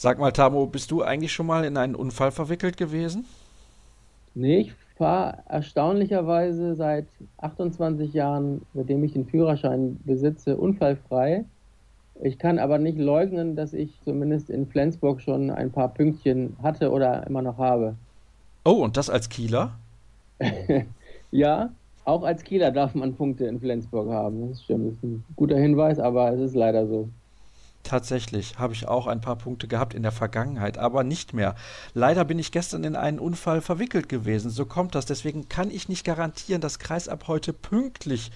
Sag mal, Tamo, bist du eigentlich schon mal in einen Unfall verwickelt gewesen? Nee, ich fahre erstaunlicherweise seit 28 Jahren, seitdem ich den Führerschein besitze, unfallfrei. Ich kann aber nicht leugnen, dass ich zumindest in Flensburg schon ein paar Pünktchen hatte oder immer noch habe. Oh, und das als Kieler? ja, auch als Kieler darf man Punkte in Flensburg haben. Das stimmt, das ist ein guter Hinweis, aber es ist leider so. Tatsächlich habe ich auch ein paar Punkte gehabt in der Vergangenheit, aber nicht mehr. Leider bin ich gestern in einen Unfall verwickelt gewesen. So kommt das. Deswegen kann ich nicht garantieren, dass Kreis ab heute pünktlich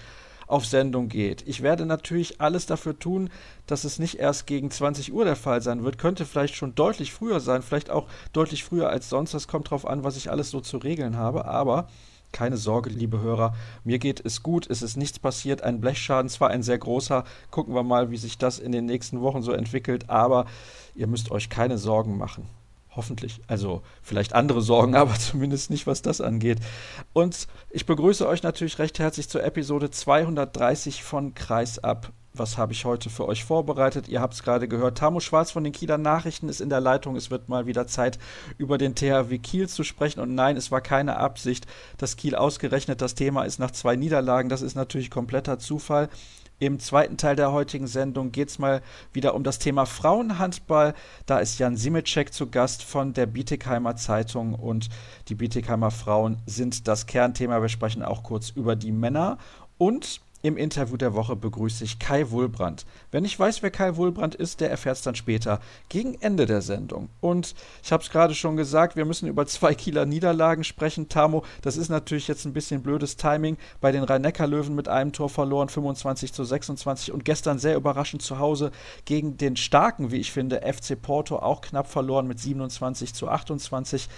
auf Sendung geht. Ich werde natürlich alles dafür tun, dass es nicht erst gegen 20 Uhr der Fall sein wird. Könnte vielleicht schon deutlich früher sein, vielleicht auch deutlich früher als sonst. Das kommt drauf an, was ich alles so zu regeln habe. Aber keine Sorge, liebe Hörer, mir geht es gut, es ist nichts passiert, ein Blechschaden, zwar ein sehr großer, gucken wir mal, wie sich das in den nächsten Wochen so entwickelt, aber ihr müsst euch keine Sorgen machen. Hoffentlich. Also vielleicht andere Sorgen, aber zumindest nicht, was das angeht. Und ich begrüße euch natürlich recht herzlich zur Episode 230 von Kreisab was habe ich heute für euch vorbereitet? Ihr habt es gerade gehört. Tamu Schwarz von den Kieler Nachrichten ist in der Leitung. Es wird mal wieder Zeit, über den THW Kiel zu sprechen. Und nein, es war keine Absicht, dass Kiel ausgerechnet das Thema ist nach zwei Niederlagen. Das ist natürlich kompletter Zufall. Im zweiten Teil der heutigen Sendung geht es mal wieder um das Thema Frauenhandball. Da ist Jan Simicek zu Gast von der Bietigheimer Zeitung und die Bietigheimer Frauen sind das Kernthema. Wir sprechen auch kurz über die Männer und im Interview der Woche begrüße ich Kai Wohlbrand. Wer nicht weiß, wer Kai Wohlbrand ist, der erfährt es dann später gegen Ende der Sendung. Und ich habe es gerade schon gesagt, wir müssen über zwei Kieler Niederlagen sprechen. Tamo, das ist natürlich jetzt ein bisschen blödes Timing. Bei den Rhein-Neckar-Löwen mit einem Tor verloren, 25 zu 26 und gestern sehr überraschend zu Hause gegen den starken, wie ich finde, FC Porto auch knapp verloren mit 27 zu 28.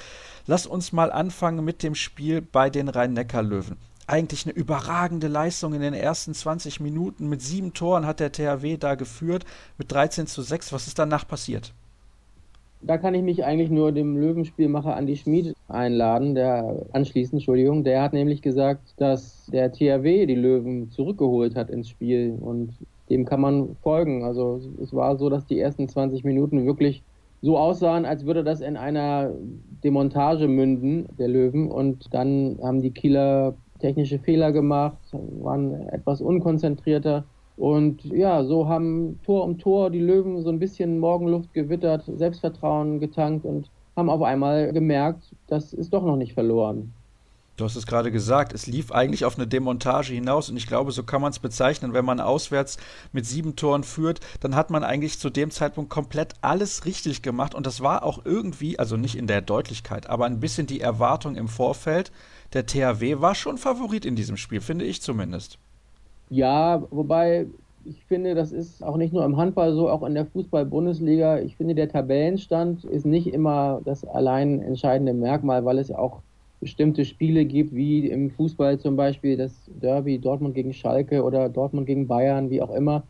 Lass uns mal anfangen mit dem Spiel bei den Rhein-Neckar-Löwen eigentlich eine überragende Leistung in den ersten 20 Minuten. Mit sieben Toren hat der THW da geführt, mit 13 zu 6. Was ist danach passiert? Da kann ich mich eigentlich nur dem Löwenspielmacher Andi Schmid einladen, der anschließend, Entschuldigung, der hat nämlich gesagt, dass der THW die Löwen zurückgeholt hat ins Spiel und dem kann man folgen. Also es war so, dass die ersten 20 Minuten wirklich so aussahen, als würde das in einer Demontage münden, der Löwen. Und dann haben die Kieler technische Fehler gemacht, waren etwas unkonzentrierter. Und ja, so haben Tor um Tor die Löwen so ein bisschen Morgenluft gewittert, Selbstvertrauen getankt und haben auf einmal gemerkt, das ist doch noch nicht verloren. Du hast es gerade gesagt, es lief eigentlich auf eine Demontage hinaus und ich glaube, so kann man es bezeichnen. Wenn man auswärts mit sieben Toren führt, dann hat man eigentlich zu dem Zeitpunkt komplett alles richtig gemacht und das war auch irgendwie, also nicht in der Deutlichkeit, aber ein bisschen die Erwartung im Vorfeld, der THW war schon Favorit in diesem Spiel, finde ich zumindest. Ja, wobei ich finde, das ist auch nicht nur im Handball so, auch in der Fußball-Bundesliga. Ich finde, der Tabellenstand ist nicht immer das allein entscheidende Merkmal, weil es auch bestimmte Spiele gibt, wie im Fußball zum Beispiel das Derby Dortmund gegen Schalke oder Dortmund gegen Bayern, wie auch immer.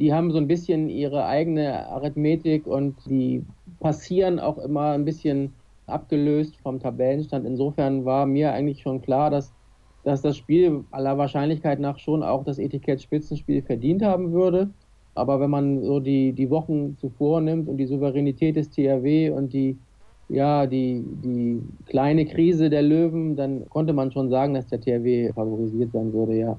Die haben so ein bisschen ihre eigene Arithmetik und die passieren auch immer ein bisschen abgelöst vom Tabellenstand. Insofern war mir eigentlich schon klar, dass, dass das Spiel aller Wahrscheinlichkeit nach schon auch das Etikett Spitzenspiel verdient haben würde. Aber wenn man so die, die Wochen zuvor nimmt und die Souveränität des THW und die, ja, die, die kleine Krise der Löwen, dann konnte man schon sagen, dass der THW favorisiert sein würde, ja.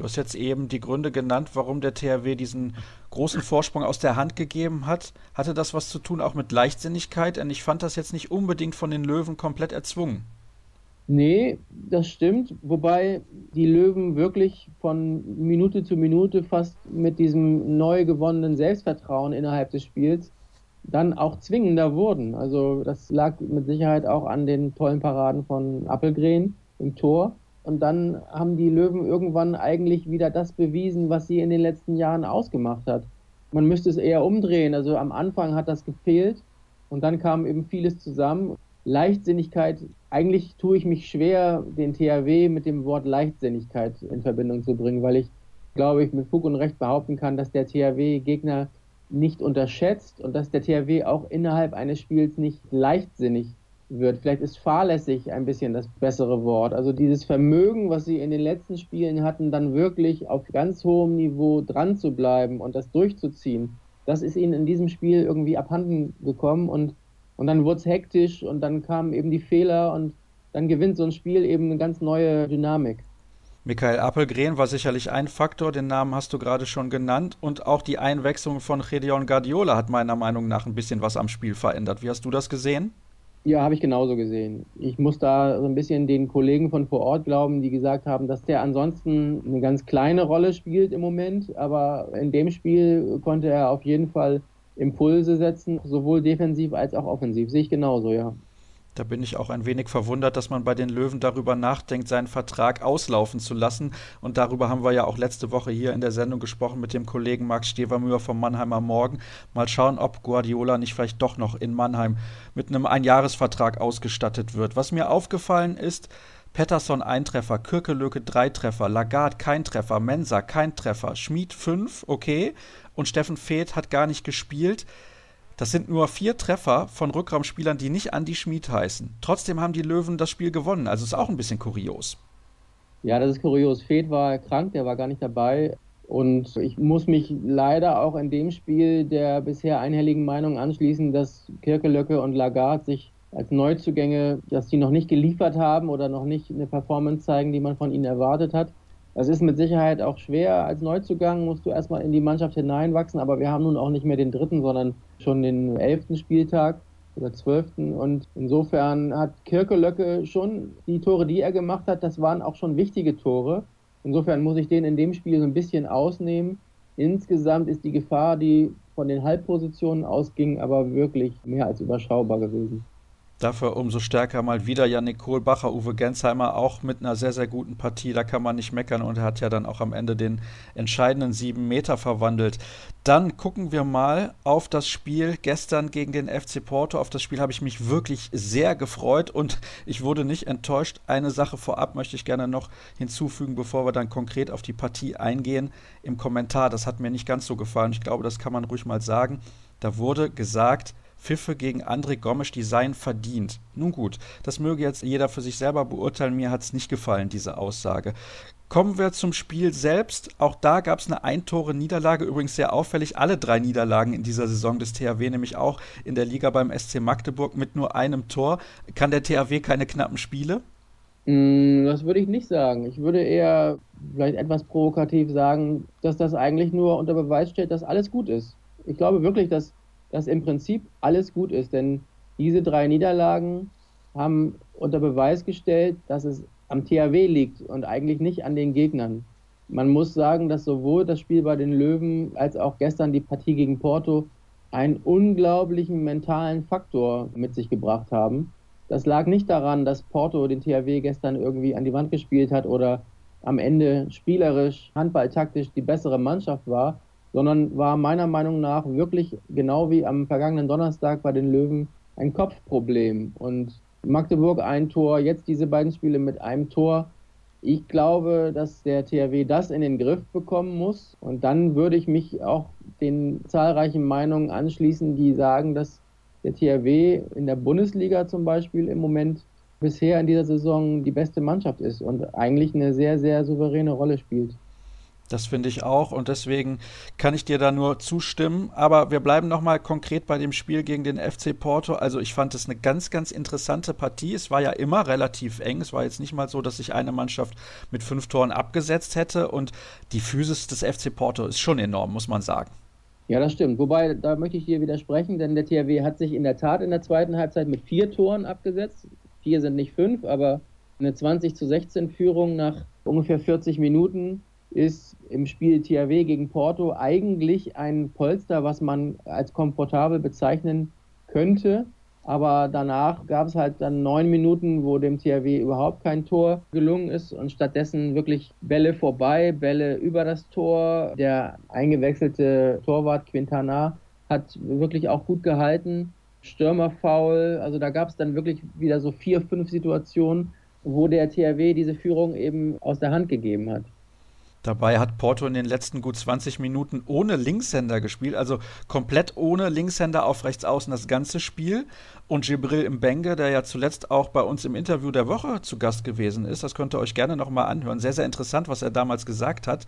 Du hast jetzt eben die Gründe genannt, warum der THW diesen großen Vorsprung aus der Hand gegeben hat. Hatte das was zu tun auch mit Leichtsinnigkeit? Denn ich fand das jetzt nicht unbedingt von den Löwen komplett erzwungen. Nee, das stimmt. Wobei die Löwen wirklich von Minute zu Minute fast mit diesem neu gewonnenen Selbstvertrauen innerhalb des Spiels dann auch zwingender wurden. Also das lag mit Sicherheit auch an den tollen Paraden von Appelgren im Tor. Und dann haben die Löwen irgendwann eigentlich wieder das bewiesen, was sie in den letzten Jahren ausgemacht hat. Man müsste es eher umdrehen. Also am Anfang hat das gefehlt und dann kam eben vieles zusammen. Leichtsinnigkeit, eigentlich tue ich mich schwer, den THW mit dem Wort Leichtsinnigkeit in Verbindung zu bringen, weil ich, glaube ich, mit Fug und Recht behaupten kann, dass der THW Gegner nicht unterschätzt und dass der THW auch innerhalb eines Spiels nicht leichtsinnig wird. Vielleicht ist fahrlässig ein bisschen das bessere Wort. Also dieses Vermögen, was sie in den letzten Spielen hatten, dann wirklich auf ganz hohem Niveau dran zu bleiben und das durchzuziehen, das ist ihnen in diesem Spiel irgendwie abhanden gekommen und, und dann wurde es hektisch und dann kamen eben die Fehler und dann gewinnt so ein Spiel eben eine ganz neue Dynamik. Michael Appelgren war sicherlich ein Faktor, den Namen hast du gerade schon genannt. Und auch die Einwechslung von Gedeon Guardiola hat meiner Meinung nach ein bisschen was am Spiel verändert. Wie hast du das gesehen? Ja, habe ich genauso gesehen. Ich muss da so ein bisschen den Kollegen von vor Ort glauben, die gesagt haben, dass der ansonsten eine ganz kleine Rolle spielt im Moment, aber in dem Spiel konnte er auf jeden Fall Impulse setzen, sowohl defensiv als auch offensiv. Sehe ich genauso, ja. Da bin ich auch ein wenig verwundert, dass man bei den Löwen darüber nachdenkt, seinen Vertrag auslaufen zu lassen. Und darüber haben wir ja auch letzte Woche hier in der Sendung gesprochen mit dem Kollegen Max Stevermüher vom Mannheimer Morgen. Mal schauen, ob Guardiola nicht vielleicht doch noch in Mannheim mit einem Einjahresvertrag ausgestattet wird. Was mir aufgefallen ist, Pettersson ein Treffer, Kirkelöke drei Treffer, Lagarde kein Treffer, Mensa kein Treffer, Schmid fünf, okay. Und Steffen Feeth hat gar nicht gespielt. Das sind nur vier Treffer von Rückraumspielern, die nicht Andy Schmid heißen. Trotzdem haben die Löwen das Spiel gewonnen. Also ist auch ein bisschen kurios. Ja, das ist kurios. Fed war krank, der war gar nicht dabei. Und ich muss mich leider auch in dem Spiel der bisher einhelligen Meinung anschließen, dass Kirkelöcke und Lagarde sich als Neuzugänge, dass die noch nicht geliefert haben oder noch nicht eine Performance zeigen, die man von ihnen erwartet hat. Das ist mit Sicherheit auch schwer. Als Neuzugang musst du erstmal in die Mannschaft hineinwachsen, aber wir haben nun auch nicht mehr den dritten, sondern schon den elften Spieltag oder zwölften. Und insofern hat Kirkelöcke schon die Tore, die er gemacht hat, das waren auch schon wichtige Tore. Insofern muss ich den in dem Spiel so ein bisschen ausnehmen. Insgesamt ist die Gefahr, die von den Halbpositionen ausging, aber wirklich mehr als überschaubar gewesen. Dafür umso stärker mal wieder Janik Kohlbacher, Uwe Gensheimer auch mit einer sehr, sehr guten Partie. Da kann man nicht meckern und er hat ja dann auch am Ende den entscheidenden sieben Meter verwandelt. Dann gucken wir mal auf das Spiel gestern gegen den FC Porto. Auf das Spiel habe ich mich wirklich sehr gefreut und ich wurde nicht enttäuscht. Eine Sache vorab möchte ich gerne noch hinzufügen, bevor wir dann konkret auf die Partie eingehen. Im Kommentar, das hat mir nicht ganz so gefallen. Ich glaube, das kann man ruhig mal sagen. Da wurde gesagt, Pfiffe gegen André Gomes, die seien verdient. Nun gut, das möge jetzt jeder für sich selber beurteilen. Mir hat es nicht gefallen, diese Aussage. Kommen wir zum Spiel selbst. Auch da gab es eine Eintore-Niederlage. Übrigens sehr auffällig. Alle drei Niederlagen in dieser Saison des THW, nämlich auch in der Liga beim SC Magdeburg mit nur einem Tor. Kann der THW keine knappen Spiele? Mm, das würde ich nicht sagen. Ich würde eher vielleicht etwas provokativ sagen, dass das eigentlich nur unter Beweis stellt, dass alles gut ist. Ich glaube wirklich, dass dass im Prinzip alles gut ist, denn diese drei Niederlagen haben unter Beweis gestellt, dass es am THW liegt und eigentlich nicht an den Gegnern. Man muss sagen, dass sowohl das Spiel bei den Löwen als auch gestern die Partie gegen Porto einen unglaublichen mentalen Faktor mit sich gebracht haben. Das lag nicht daran, dass Porto den THW gestern irgendwie an die Wand gespielt hat oder am Ende spielerisch, handballtaktisch die bessere Mannschaft war, sondern war meiner Meinung nach wirklich genau wie am vergangenen Donnerstag bei den Löwen ein Kopfproblem. Und Magdeburg ein Tor, jetzt diese beiden Spiele mit einem Tor. Ich glaube, dass der THW das in den Griff bekommen muss. Und dann würde ich mich auch den zahlreichen Meinungen anschließen, die sagen, dass der THW in der Bundesliga zum Beispiel im Moment bisher in dieser Saison die beste Mannschaft ist und eigentlich eine sehr, sehr souveräne Rolle spielt. Das finde ich auch und deswegen kann ich dir da nur zustimmen. Aber wir bleiben nochmal konkret bei dem Spiel gegen den FC Porto. Also ich fand es eine ganz, ganz interessante Partie. Es war ja immer relativ eng. Es war jetzt nicht mal so, dass sich eine Mannschaft mit fünf Toren abgesetzt hätte und die Physis des FC Porto ist schon enorm, muss man sagen. Ja, das stimmt. Wobei, da möchte ich dir widersprechen, denn der THW hat sich in der Tat in der zweiten Halbzeit mit vier Toren abgesetzt. Vier sind nicht fünf, aber eine 20 zu 16 Führung nach ungefähr 40 Minuten ist im Spiel THW gegen Porto eigentlich ein Polster, was man als komfortabel bezeichnen könnte. Aber danach gab es halt dann neun Minuten, wo dem THW überhaupt kein Tor gelungen ist und stattdessen wirklich Bälle vorbei, Bälle über das Tor. Der eingewechselte Torwart Quintana hat wirklich auch gut gehalten. Stürmerfoul, also da gab es dann wirklich wieder so vier, fünf Situationen, wo der THW diese Führung eben aus der Hand gegeben hat. Dabei hat Porto in den letzten gut 20 Minuten ohne Linkshänder gespielt, also komplett ohne Linkshänder auf rechts außen das ganze Spiel. Und Gibril Mbenge, der ja zuletzt auch bei uns im Interview der Woche zu Gast gewesen ist, das könnt ihr euch gerne nochmal anhören. Sehr, sehr interessant, was er damals gesagt hat.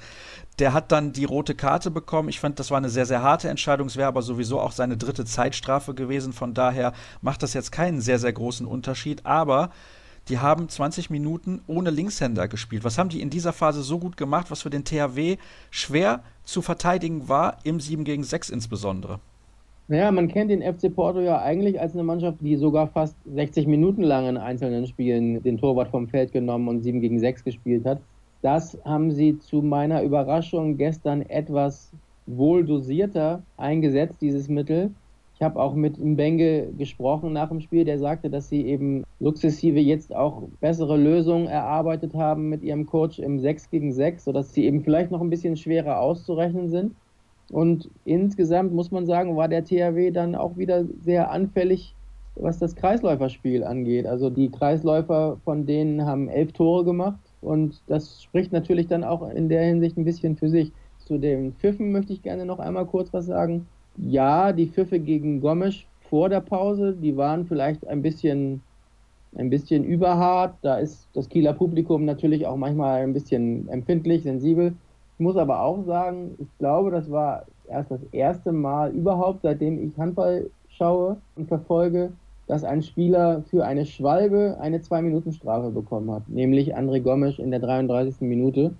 Der hat dann die rote Karte bekommen. Ich fand, das war eine sehr, sehr harte Entscheidung. Es wäre aber sowieso auch seine dritte Zeitstrafe gewesen. Von daher macht das jetzt keinen sehr, sehr großen Unterschied. Aber die haben 20 Minuten ohne Linkshänder gespielt. Was haben die in dieser Phase so gut gemacht, was für den THW schwer zu verteidigen war, im 7 gegen 6 insbesondere? Naja, man kennt den FC Porto ja eigentlich als eine Mannschaft, die sogar fast 60 Minuten lang in einzelnen Spielen den Torwart vom Feld genommen und 7 gegen 6 gespielt hat. Das haben sie zu meiner Überraschung gestern etwas wohl dosierter eingesetzt, dieses Mittel. Ich habe auch mit Mbenge gesprochen nach dem Spiel, der sagte, dass sie eben sukzessive jetzt auch bessere Lösungen erarbeitet haben mit ihrem Coach im 6 gegen 6, sodass sie eben vielleicht noch ein bisschen schwerer auszurechnen sind. Und insgesamt muss man sagen, war der THW dann auch wieder sehr anfällig, was das Kreisläuferspiel angeht. Also die Kreisläufer von denen haben elf Tore gemacht und das spricht natürlich dann auch in der Hinsicht ein bisschen für sich. Zu den Pfiffen möchte ich gerne noch einmal kurz was sagen ja, die Pfiffe gegen Gomes vor der Pause, die waren vielleicht ein bisschen, ein bisschen überhart. Da ist das Kieler Publikum natürlich auch manchmal ein bisschen empfindlich, sensibel. Ich muss aber auch sagen, ich glaube, das war erst das erste Mal überhaupt, seitdem ich Handball schaue und verfolge, dass ein Spieler für eine Schwalbe eine Zwei-Minuten-Strafe bekommen hat, nämlich André Gomes in der 33. Minute.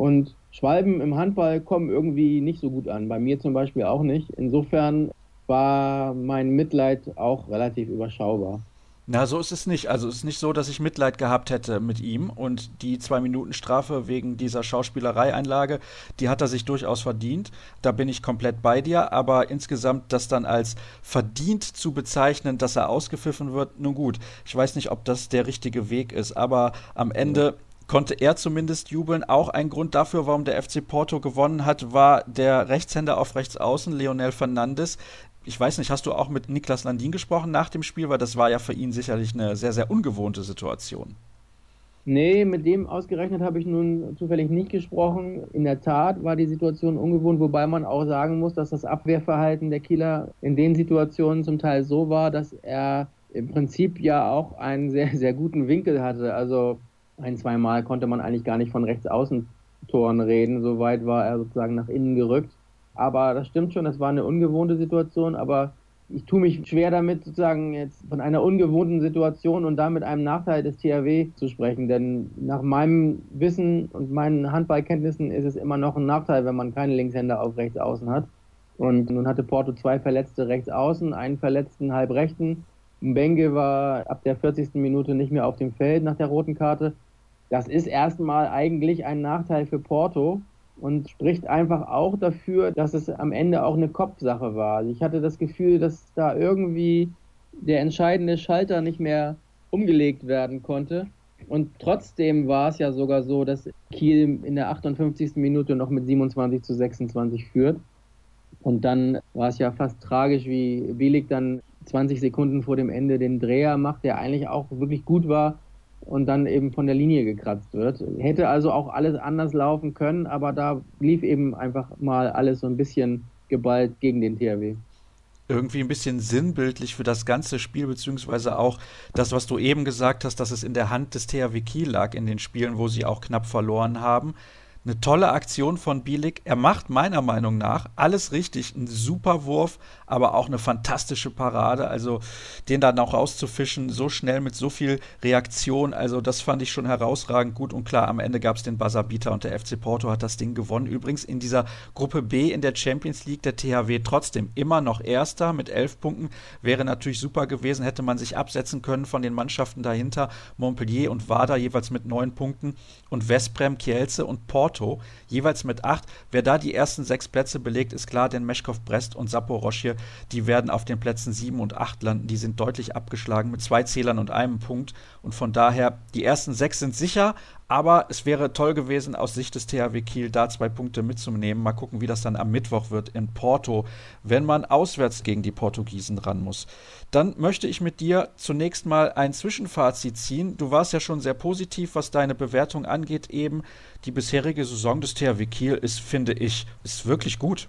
Und Schwalben im Handball kommen irgendwie nicht so gut an. Bei mir zum Beispiel auch nicht. Insofern war mein Mitleid auch relativ überschaubar. Na, so ist es nicht. Also es ist nicht so, dass ich Mitleid gehabt hätte mit ihm und die zwei Minuten Strafe wegen dieser Schauspielerei-Einlage, die hat er sich durchaus verdient. Da bin ich komplett bei dir. Aber insgesamt das dann als verdient zu bezeichnen, dass er ausgepfiffen wird, nun gut. Ich weiß nicht, ob das der richtige Weg ist. Aber am Ende ja konnte er zumindest jubeln. Auch ein Grund dafür, warum der FC Porto gewonnen hat, war der Rechtshänder auf Rechtsaußen, Leonel Fernandes. Ich weiß nicht, hast du auch mit Niklas Landin gesprochen nach dem Spiel, weil das war ja für ihn sicherlich eine sehr, sehr ungewohnte Situation. Nee, mit dem ausgerechnet habe ich nun zufällig nicht gesprochen. In der Tat war die Situation ungewohnt, wobei man auch sagen muss, dass das Abwehrverhalten der Kieler in den Situationen zum Teil so war, dass er im Prinzip ja auch einen sehr, sehr guten Winkel hatte. Also ein, zwei Mal konnte man eigentlich gar nicht von rechts außen Toren reden. So weit war er sozusagen nach innen gerückt. Aber das stimmt schon, das war eine ungewohnte Situation, aber ich tue mich schwer damit, sozusagen jetzt von einer ungewohnten Situation und damit einem Nachteil des THW zu sprechen. Denn nach meinem Wissen und meinen Handballkenntnissen ist es immer noch ein Nachteil, wenn man keine Linkshänder auf rechts außen hat. Und nun hatte Porto zwei Verletzte rechts außen, einen Verletzten halb rechten. Mbenge war ab der 40. Minute nicht mehr auf dem Feld nach der roten Karte. Das ist erstmal eigentlich ein Nachteil für Porto und spricht einfach auch dafür, dass es am Ende auch eine Kopfsache war. Also ich hatte das Gefühl, dass da irgendwie der entscheidende Schalter nicht mehr umgelegt werden konnte. Und trotzdem war es ja sogar so, dass Kiel in der 58. Minute noch mit 27 zu 26 führt. Und dann war es ja fast tragisch, wie Bielik dann 20 Sekunden vor dem Ende den Dreher macht, der eigentlich auch wirklich gut war und dann eben von der Linie gekratzt wird. Hätte also auch alles anders laufen können, aber da lief eben einfach mal alles so ein bisschen geballt gegen den THW irgendwie ein bisschen sinnbildlich für das ganze Spiel, beziehungsweise auch das, was du eben gesagt hast, dass es in der Hand des THW Kiel lag in den Spielen, wo sie auch knapp verloren haben eine tolle Aktion von Bielik. Er macht meiner Meinung nach alles richtig. Ein super Wurf, aber auch eine fantastische Parade. Also den dann auch rauszufischen, so schnell mit so viel Reaktion. Also das fand ich schon herausragend gut. Und klar, am Ende gab es den Buzzerbeater und der FC Porto hat das Ding gewonnen. Übrigens in dieser Gruppe B in der Champions League der THW trotzdem immer noch Erster mit elf Punkten. Wäre natürlich super gewesen, hätte man sich absetzen können von den Mannschaften dahinter. Montpellier und Wada jeweils mit neun Punkten und Vesprem, Kielce und Porto Porto, jeweils mit acht. Wer da die ersten sechs Plätze belegt, ist klar, denn Meschkow Brest und Saporoschje, die werden auf den Plätzen sieben und acht landen. Die sind deutlich abgeschlagen mit zwei Zählern und einem Punkt. Und von daher, die ersten sechs sind sicher, Aber es wäre toll gewesen, aus Sicht des THW Kiel da zwei Punkte mitzunehmen. Mal gucken, wie das dann am Mittwoch wird in Porto, wenn man auswärts gegen die Portugiesen ran muss. Dann möchte ich mit dir zunächst mal ein Zwischenfazit ziehen. Du warst ja schon sehr positiv, was deine Bewertung angeht. Eben die bisherige Saison des THW Kiel ist, finde ich, ist wirklich gut.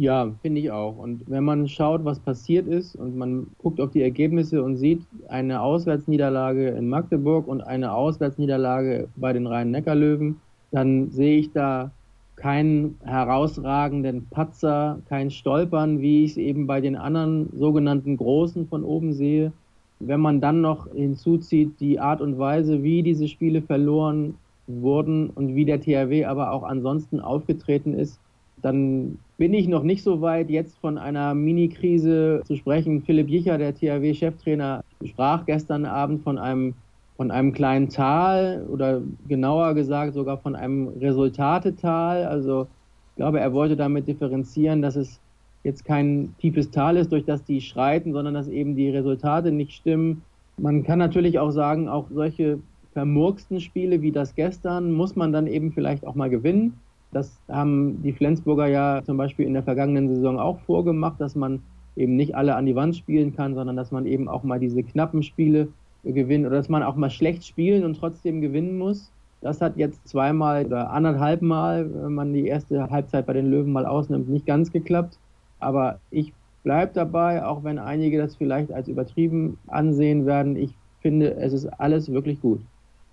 Ja, finde ich auch. Und wenn man schaut, was passiert ist und man guckt auf die Ergebnisse und sieht eine Auswärtsniederlage in Magdeburg und eine Auswärtsniederlage bei den Rhein-Neckar-Löwen, dann sehe ich da keinen herausragenden Patzer, kein Stolpern, wie ich es eben bei den anderen sogenannten Großen von oben sehe. Wenn man dann noch hinzuzieht die Art und Weise, wie diese Spiele verloren wurden und wie der THW aber auch ansonsten aufgetreten ist, dann bin ich noch nicht so weit, jetzt von einer Mini-Krise zu sprechen. Philipp Jicher, der THW-Cheftrainer, sprach gestern Abend von einem, von einem kleinen Tal oder genauer gesagt sogar von einem Resultatetal. Also ich glaube, er wollte damit differenzieren, dass es jetzt kein tiefes Tal ist, durch das die schreiten, sondern dass eben die Resultate nicht stimmen. Man kann natürlich auch sagen, auch solche vermurksten Spiele wie das gestern muss man dann eben vielleicht auch mal gewinnen. Das haben die Flensburger ja zum Beispiel in der vergangenen Saison auch vorgemacht, dass man eben nicht alle an die Wand spielen kann, sondern dass man eben auch mal diese knappen Spiele gewinnt oder dass man auch mal schlecht spielen und trotzdem gewinnen muss. Das hat jetzt zweimal oder anderthalb Mal, wenn man die erste Halbzeit bei den Löwen mal ausnimmt, nicht ganz geklappt. Aber ich bleibe dabei, auch wenn einige das vielleicht als übertrieben ansehen werden. Ich finde, es ist alles wirklich gut.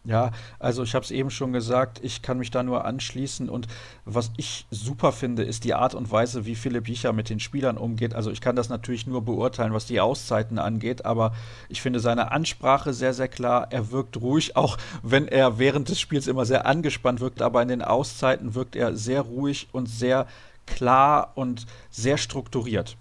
Ja, also ich habe es eben schon gesagt, ich kann mich da nur anschließen und was ich super finde, ist die Art und Weise, wie Philipp Jicher mit den Spielern umgeht. Also ich kann das natürlich nur beurteilen, was die Auszeiten angeht, aber ich finde seine Ansprache sehr, sehr klar. Er wirkt ruhig, auch wenn er während des Spiels immer sehr angespannt wirkt, aber in den Auszeiten wirkt er sehr ruhig und sehr klar und sehr strukturiert.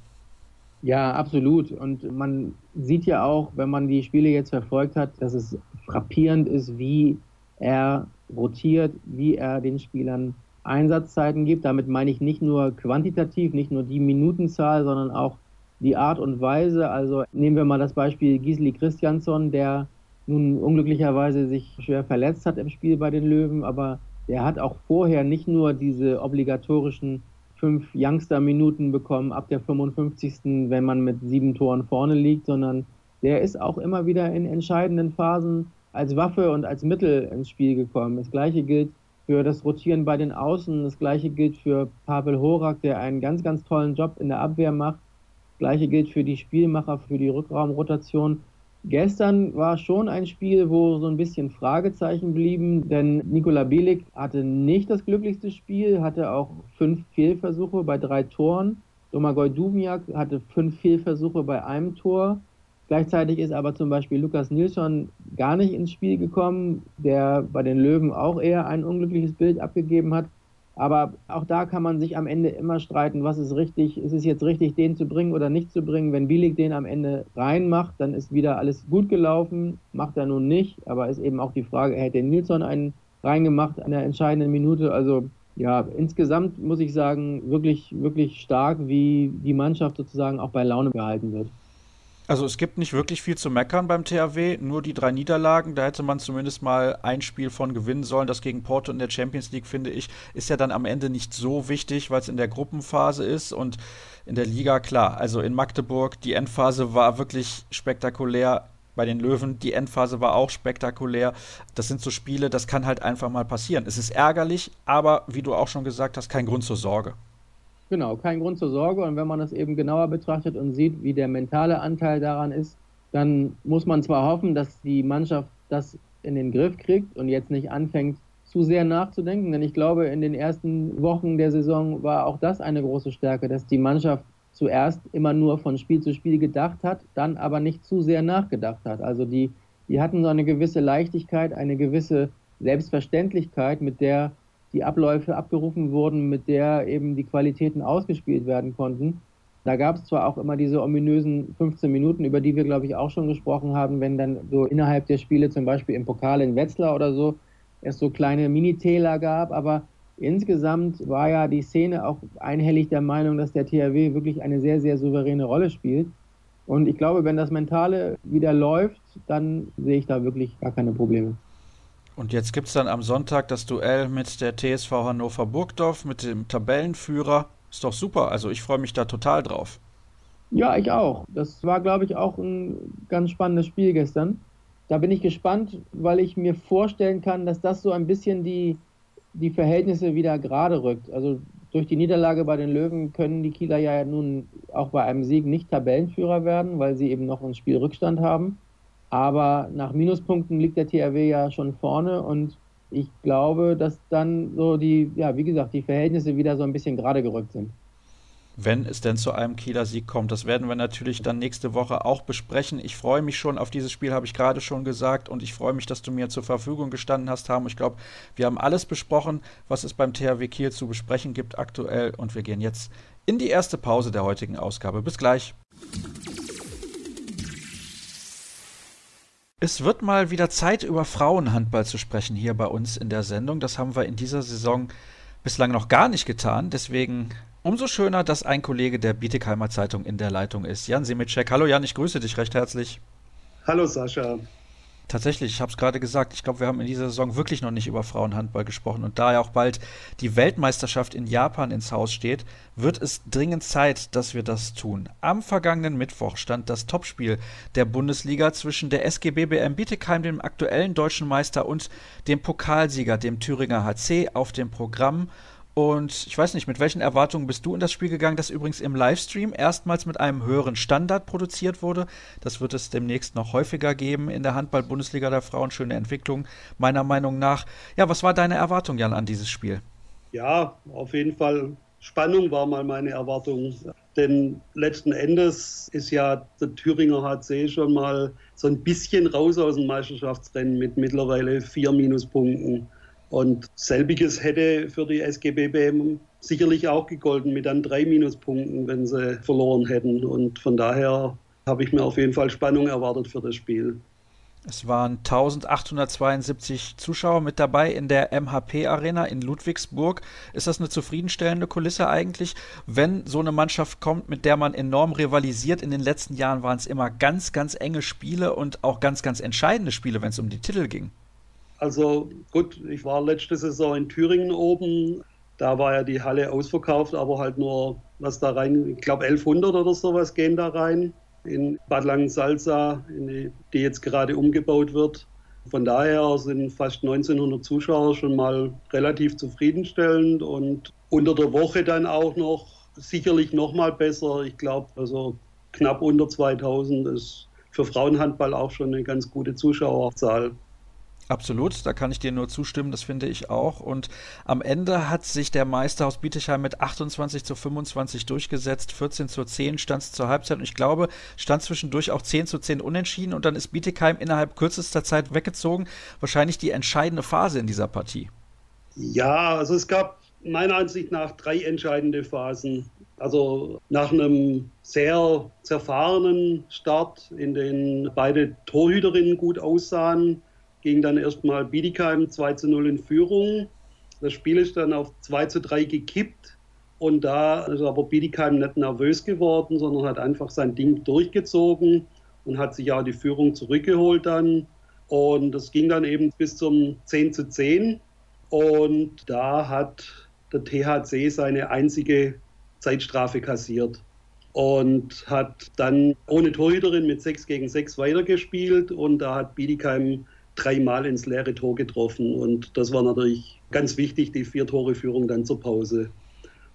Ja, absolut. Und man sieht ja auch, wenn man die Spiele jetzt verfolgt hat, dass es frappierend ist, wie er rotiert, wie er den Spielern Einsatzzeiten gibt. Damit meine ich nicht nur quantitativ, nicht nur die Minutenzahl, sondern auch die Art und Weise. Also nehmen wir mal das Beispiel Gisli Christiansson, der nun unglücklicherweise sich schwer verletzt hat im Spiel bei den Löwen, aber der hat auch vorher nicht nur diese obligatorischen fünf Youngster-Minuten bekommen ab der 55. wenn man mit sieben Toren vorne liegt, sondern der ist auch immer wieder in entscheidenden Phasen als Waffe und als Mittel ins Spiel gekommen. Das gleiche gilt für das Rotieren bei den Außen, das gleiche gilt für Pavel Horak, der einen ganz, ganz tollen Job in der Abwehr macht. Das gleiche gilt für die Spielmacher, für die Rückraumrotation. Gestern war schon ein Spiel, wo so ein bisschen Fragezeichen blieben, denn Nikola Bielik hatte nicht das glücklichste Spiel, hatte auch fünf Fehlversuche bei drei Toren. Domagoj Dubniak hatte fünf Fehlversuche bei einem Tor. Gleichzeitig ist aber zum Beispiel Lukas Nilsson gar nicht ins Spiel gekommen, der bei den Löwen auch eher ein unglückliches Bild abgegeben hat. Aber auch da kann man sich am Ende immer streiten, was ist richtig, ist es jetzt richtig, den zu bringen oder nicht zu bringen. Wenn Bielik den am Ende reinmacht, dann ist wieder alles gut gelaufen. Macht er nun nicht, aber ist eben auch die Frage, hätte Nilsson einen reingemacht an der entscheidenden Minute. Also ja, insgesamt muss ich sagen, wirklich, wirklich stark, wie die Mannschaft sozusagen auch bei Laune gehalten wird. Also es gibt nicht wirklich viel zu meckern beim THW, nur die drei Niederlagen. Da hätte man zumindest mal ein Spiel von gewinnen sollen. Das gegen Porto in der Champions League, finde ich, ist ja dann am Ende nicht so wichtig, weil es in der Gruppenphase ist und in der Liga, klar. Also in Magdeburg, die Endphase war wirklich spektakulär. Bei den Löwen, die Endphase war auch spektakulär. Das sind so Spiele, das kann halt einfach mal passieren. Es ist ärgerlich, aber wie du auch schon gesagt hast, kein Grund zur Sorge. Genau, kein Grund zur Sorge. Und wenn man das eben genauer betrachtet und sieht, wie der mentale Anteil daran ist, dann muss man zwar hoffen, dass die Mannschaft das in den Griff kriegt und jetzt nicht anfängt, zu sehr nachzudenken. Denn ich glaube, in den ersten Wochen der Saison war auch das eine große Stärke, dass die Mannschaft zuerst immer nur von Spiel zu Spiel gedacht hat, dann aber nicht zu sehr nachgedacht hat. Also die, die hatten so eine gewisse Leichtigkeit, eine gewisse Selbstverständlichkeit, mit der die Abläufe abgerufen wurden, mit der eben die Qualitäten ausgespielt werden konnten. Da gab es zwar auch immer diese ominösen 15 Minuten, über die wir, glaube ich, auch schon gesprochen haben, wenn dann so innerhalb der Spiele, zum Beispiel im Pokal in Wetzlar oder so, es so kleine Mini-Täler gab, aber insgesamt war ja die Szene auch einhellig der Meinung, dass der THW wirklich eine sehr, sehr souveräne Rolle spielt. Und ich glaube, wenn das Mentale wieder läuft, dann sehe ich da wirklich gar keine Probleme. Und jetzt gibt es dann am Sonntag das Duell mit der TSV Hannover Burgdorf, mit dem Tabellenführer. Ist doch super. Also ich freue mich da total drauf. Ja, ich auch. Das war, glaube ich, auch ein ganz spannendes Spiel gestern. Da bin ich gespannt, weil ich mir vorstellen kann, dass das so ein bisschen die, die Verhältnisse wieder gerade rückt. Also durch die Niederlage bei den Löwen können die Kieler ja nun auch bei einem Sieg nicht Tabellenführer werden, weil sie eben noch einen Spielrückstand haben. Aber nach Minuspunkten liegt der THW ja schon vorne und ich glaube, dass dann so die, ja, wie gesagt, die Verhältnisse wieder so ein bisschen gerade gerückt sind wenn es denn zu einem Kieler Sieg kommt. Das werden wir natürlich dann nächste Woche auch besprechen. Ich freue mich schon auf dieses Spiel, habe ich gerade schon gesagt. Und ich freue mich, dass du mir zur Verfügung gestanden hast, Ham. Ich glaube, wir haben alles besprochen, was es beim THW Kiel zu besprechen gibt aktuell. Und wir gehen jetzt in die erste Pause der heutigen Ausgabe. Bis gleich. Es wird mal wieder Zeit, über Frauenhandball zu sprechen hier bei uns in der Sendung. Das haben wir in dieser Saison bislang noch gar nicht getan. Deswegen Umso schöner, dass ein Kollege der Bietigheimer Zeitung in der Leitung ist. Jan Simitschek. Hallo Jan, ich grüße dich recht herzlich. Hallo Sascha. Tatsächlich, ich habe es gerade gesagt, ich glaube, wir haben in dieser Saison wirklich noch nicht über Frauenhandball gesprochen. Und da ja auch bald die Weltmeisterschaft in Japan ins Haus steht, wird es dringend Zeit, dass wir das tun. Am vergangenen Mittwoch stand das Topspiel der Bundesliga zwischen der SGB BM Bietigheim, dem aktuellen deutschen Meister, und dem Pokalsieger, dem Thüringer HC, auf dem Programm. Und ich weiß nicht, mit welchen Erwartungen bist du in das Spiel gegangen, das übrigens im Livestream erstmals mit einem höheren Standard produziert wurde. Das wird es demnächst noch häufiger geben in der Handball-Bundesliga der Frauen. Schöne Entwicklung, meiner Meinung nach. Ja, was war deine Erwartung, Jan, an dieses Spiel? Ja, auf jeden Fall Spannung war mal meine Erwartung. Denn letzten Endes ist ja der Thüringer HC schon mal so ein bisschen raus aus dem Meisterschaftsrennen mit mittlerweile vier Minuspunkten. Und selbiges hätte für die SGBBM sicherlich auch gegolten mit dann drei Minuspunkten, wenn sie verloren hätten. Und von daher habe ich mir auf jeden Fall Spannung erwartet für das Spiel. Es waren 1872 Zuschauer mit dabei in der MHP Arena in Ludwigsburg. Ist das eine zufriedenstellende Kulisse eigentlich, wenn so eine Mannschaft kommt, mit der man enorm rivalisiert? In den letzten Jahren waren es immer ganz, ganz enge Spiele und auch ganz, ganz entscheidende Spiele, wenn es um die Titel ging. Also gut, ich war letzte Saison in Thüringen oben. Da war ja die Halle ausverkauft, aber halt nur, was da rein, ich glaube 1100 oder sowas gehen da rein. In Bad Langensalza, die, die jetzt gerade umgebaut wird. Von daher sind fast 1900 Zuschauer schon mal relativ zufriedenstellend und unter der Woche dann auch noch sicherlich noch mal besser. Ich glaube, also knapp unter 2000 ist für Frauenhandball auch schon eine ganz gute Zuschauerzahl. Absolut, da kann ich dir nur zustimmen, das finde ich auch. Und am Ende hat sich der Meister aus Bietigheim mit 28 zu 25 durchgesetzt, 14 zu 10 stand es zur Halbzeit und ich glaube, stand zwischendurch auch 10 zu 10 unentschieden und dann ist Bietigheim innerhalb kürzester Zeit weggezogen. Wahrscheinlich die entscheidende Phase in dieser Partie. Ja, also es gab meiner Ansicht nach drei entscheidende Phasen. Also nach einem sehr zerfahrenen Start, in dem beide Torhüterinnen gut aussahen, ging dann erstmal Bietigheim 2 zu 0 in Führung. Das Spiel ist dann auf 2 zu 3 gekippt. Und da ist aber Bietigheim nicht nervös geworden, sondern hat einfach sein Ding durchgezogen und hat sich ja die Führung zurückgeholt dann. Und das ging dann eben bis zum 10 zu 10. Und da hat der THC seine einzige Zeitstrafe kassiert und hat dann ohne Torhüterin mit 6 gegen 6 weitergespielt. Und da hat Bietigheim dreimal ins leere Tor getroffen. Und das war natürlich ganz wichtig, die Vier-Tore-Führung dann zur Pause.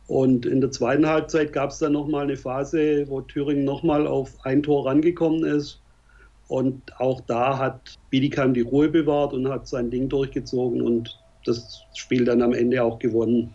Und in der zweiten Halbzeit gab es dann nochmal eine Phase, wo Thüringen nochmal auf ein Tor rangekommen ist. Und auch da hat Bietigheim die Ruhe bewahrt und hat sein Ding durchgezogen und das Spiel dann am Ende auch gewonnen.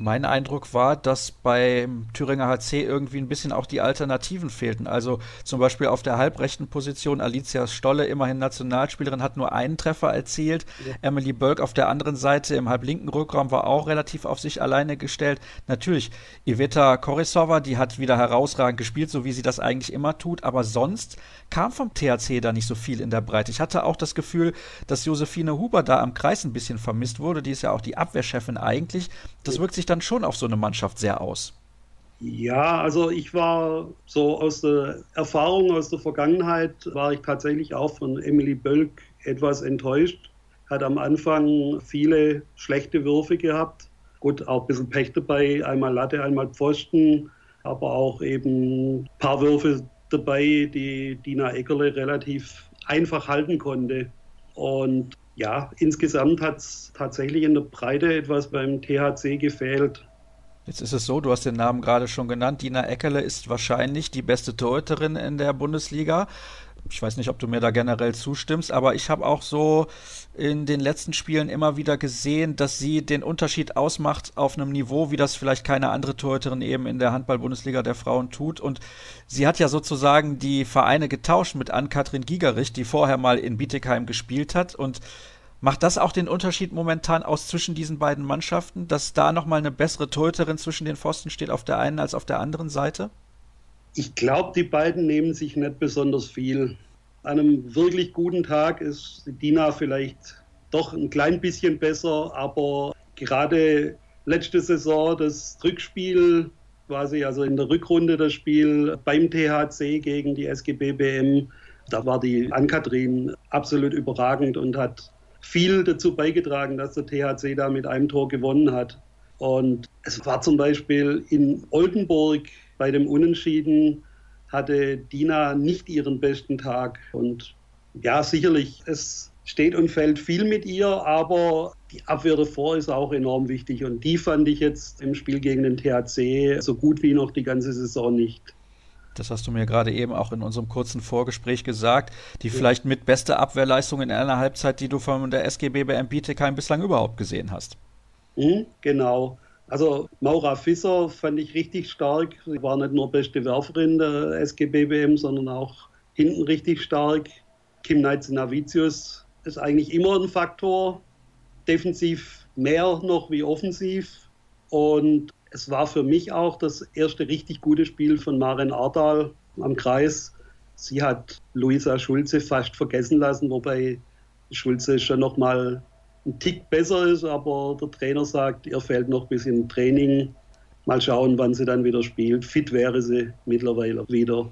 Mein Eindruck war, dass beim Thüringer HC irgendwie ein bisschen auch die Alternativen fehlten. Also zum Beispiel auf der halbrechten Position Alicia Stolle, immerhin Nationalspielerin, hat nur einen Treffer erzielt. Ja. Emily Bölk auf der anderen Seite im halblinken Rückraum war auch relativ auf sich alleine gestellt. Natürlich, Iveta Korisova, die hat wieder herausragend gespielt, so wie sie das eigentlich immer tut. Aber sonst kam vom THC da nicht so viel in der Breite. Ich hatte auch das Gefühl, dass Josephine Huber da am Kreis ein bisschen vermisst wurde. Die ist ja auch die Abwehrchefin eigentlich. Das wirkt sich dann schon auf so eine Mannschaft sehr aus. Ja, also ich war so aus der Erfahrung aus der Vergangenheit, war ich tatsächlich auch von Emily Bölk etwas enttäuscht. hat am Anfang viele schlechte Würfe gehabt. Gut, auch ein bisschen Pech dabei, einmal Latte, einmal Pfosten, aber auch eben ein paar Würfe dabei, die Dina Eckerle relativ einfach halten konnte. Und ja, insgesamt hat es tatsächlich in der Breite etwas beim THC gefehlt. Jetzt ist es so, du hast den Namen gerade schon genannt. Dina Eckerle ist wahrscheinlich die beste Torhüterin in der Bundesliga. Ich weiß nicht, ob du mir da generell zustimmst, aber ich habe auch so in den letzten Spielen immer wieder gesehen, dass sie den Unterschied ausmacht auf einem Niveau, wie das vielleicht keine andere Torhüterin eben in der Handball-Bundesliga der Frauen tut. Und sie hat ja sozusagen die Vereine getauscht mit Ann-Kathrin Gigerich, die vorher mal in Bietigheim gespielt hat. Und Macht das auch den Unterschied momentan aus zwischen diesen beiden Mannschaften, dass da nochmal eine bessere Torhüterin zwischen den Pfosten steht auf der einen als auf der anderen Seite? Ich glaube, die beiden nehmen sich nicht besonders viel. An einem wirklich guten Tag ist Dina vielleicht doch ein klein bisschen besser, aber gerade letzte Saison das Rückspiel, quasi also in der Rückrunde das Spiel beim THC gegen die SGB BM, da war die Ann-Kathrin absolut überragend und hat viel dazu beigetragen, dass der THC da mit einem Tor gewonnen hat. Und es war zum Beispiel in Oldenburg bei dem Unentschieden hatte Dina nicht ihren besten Tag. Und ja, sicherlich, es steht und fällt viel mit ihr, aber die Abwehr davor ist auch enorm wichtig. Und die fand ich jetzt im Spiel gegen den THC so gut wie noch die ganze Saison nicht. Das hast du mir gerade eben auch in unserem kurzen Vorgespräch gesagt. Die ja. vielleicht mit beste Abwehrleistung in einer Halbzeit, die du von der SGB BM Bietigheim bislang überhaupt gesehen hast. Mhm, genau. Also Maura Fisser fand ich richtig stark. Sie war nicht nur beste Werferin der SGB BM, sondern auch hinten richtig stark. Kim Neitze-Navicius ist eigentlich immer ein Faktor. Defensiv mehr noch wie offensiv. Und es war für mich auch das erste richtig gute Spiel von Maren Ardal am Kreis. Sie hat Luisa Schulze fast vergessen lassen, wobei Schulze schon noch mal ein Tick besser ist, aber der Trainer sagt, ihr fehlt noch ein bisschen Training. Mal schauen, wann sie dann wieder spielt. Fit wäre sie mittlerweile wieder.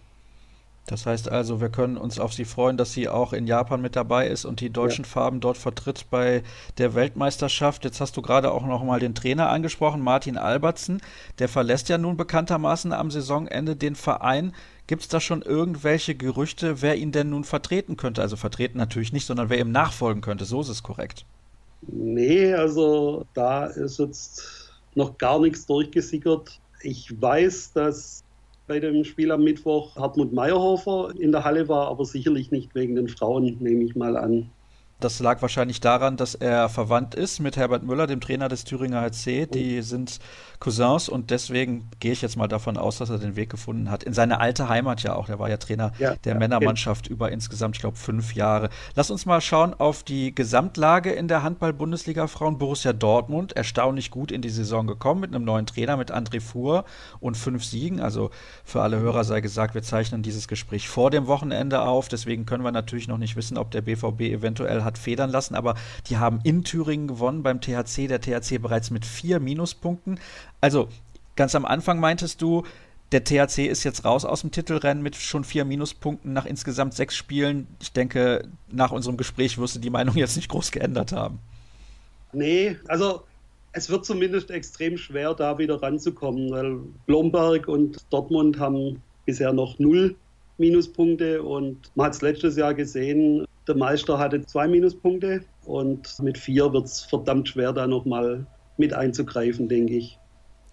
Das heißt also, wir können uns auf sie freuen, dass sie auch in Japan mit dabei ist und die deutschen ja. Farben dort vertritt bei der Weltmeisterschaft. Jetzt hast du gerade auch noch mal den Trainer angesprochen, Martin Albertsen. Der verlässt ja nun bekanntermaßen am Saisonende den Verein. Gibt es da schon irgendwelche Gerüchte, wer ihn denn nun vertreten könnte? Also vertreten natürlich nicht, sondern wer ihm nachfolgen könnte. So ist es korrekt. Nee, also da ist jetzt noch gar nichts durchgesickert. Ich weiß, dass bei dem Spiel am Mittwoch Hartmut Meyerhofer in der Halle war, aber sicherlich nicht wegen den Frauen, nehme ich mal an. Das lag wahrscheinlich daran, dass er verwandt ist mit Herbert Müller, dem Trainer des Thüringer HC. Die sind Cousins und deswegen gehe ich jetzt mal davon aus, dass er den Weg gefunden hat. In seine alte Heimat ja auch. Der war ja Trainer ja, der ja, Männermannschaft ja. über insgesamt, ich glaube, fünf Jahre. Lass uns mal schauen auf die Gesamtlage in der Handball-Bundesliga Frauen. Borussia Dortmund erstaunlich gut in die Saison gekommen mit einem neuen Trainer, mit André Fuhr und fünf Siegen. Also für alle Hörer sei gesagt, wir zeichnen dieses Gespräch vor dem Wochenende auf. Deswegen können wir natürlich noch nicht wissen, ob der BVB eventuell hat federn lassen. Aber die haben in Thüringen gewonnen beim THC. Der THC bereits mit vier Minuspunkten. Also, ganz am Anfang meintest du, der THC ist jetzt raus aus dem Titelrennen mit schon vier Minuspunkten nach insgesamt sechs Spielen. Ich denke, nach unserem Gespräch wirst du die Meinung jetzt nicht groß geändert haben. Nee, also es wird zumindest extrem schwer, da wieder ranzukommen, weil Blomberg und Dortmund haben bisher noch null Minuspunkte und man hat es letztes Jahr gesehen, der Meister hatte zwei Minuspunkte und mit vier wird es verdammt schwer, da nochmal mit einzugreifen, denke ich.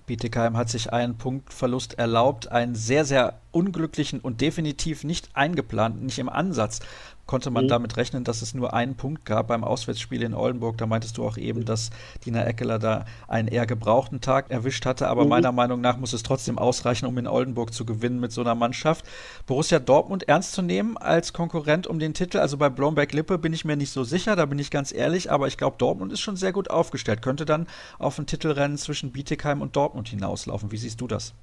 Bietigheim hat sich einen Punktverlust erlaubt, einen sehr, sehr unglücklichen und definitiv nicht eingeplanten, nicht im Ansatz konnte man mhm. damit rechnen, dass es nur einen Punkt gab beim Auswärtsspiel in Oldenburg. Da meintest du auch eben, dass Dina Eckeler da einen eher gebrauchten Tag erwischt hatte. Aber mhm. meiner Meinung nach muss es trotzdem ausreichen, um in Oldenburg zu gewinnen mit so einer Mannschaft. Borussia Dortmund ernst zu nehmen als Konkurrent um den Titel. Also bei Blomberg-Lippe bin ich mir nicht so sicher, da bin ich ganz ehrlich. Aber ich glaube, Dortmund ist schon sehr gut aufgestellt. Könnte dann auf ein Titelrennen zwischen Bietigheim und Dortmund hinauslaufen. Wie siehst du das?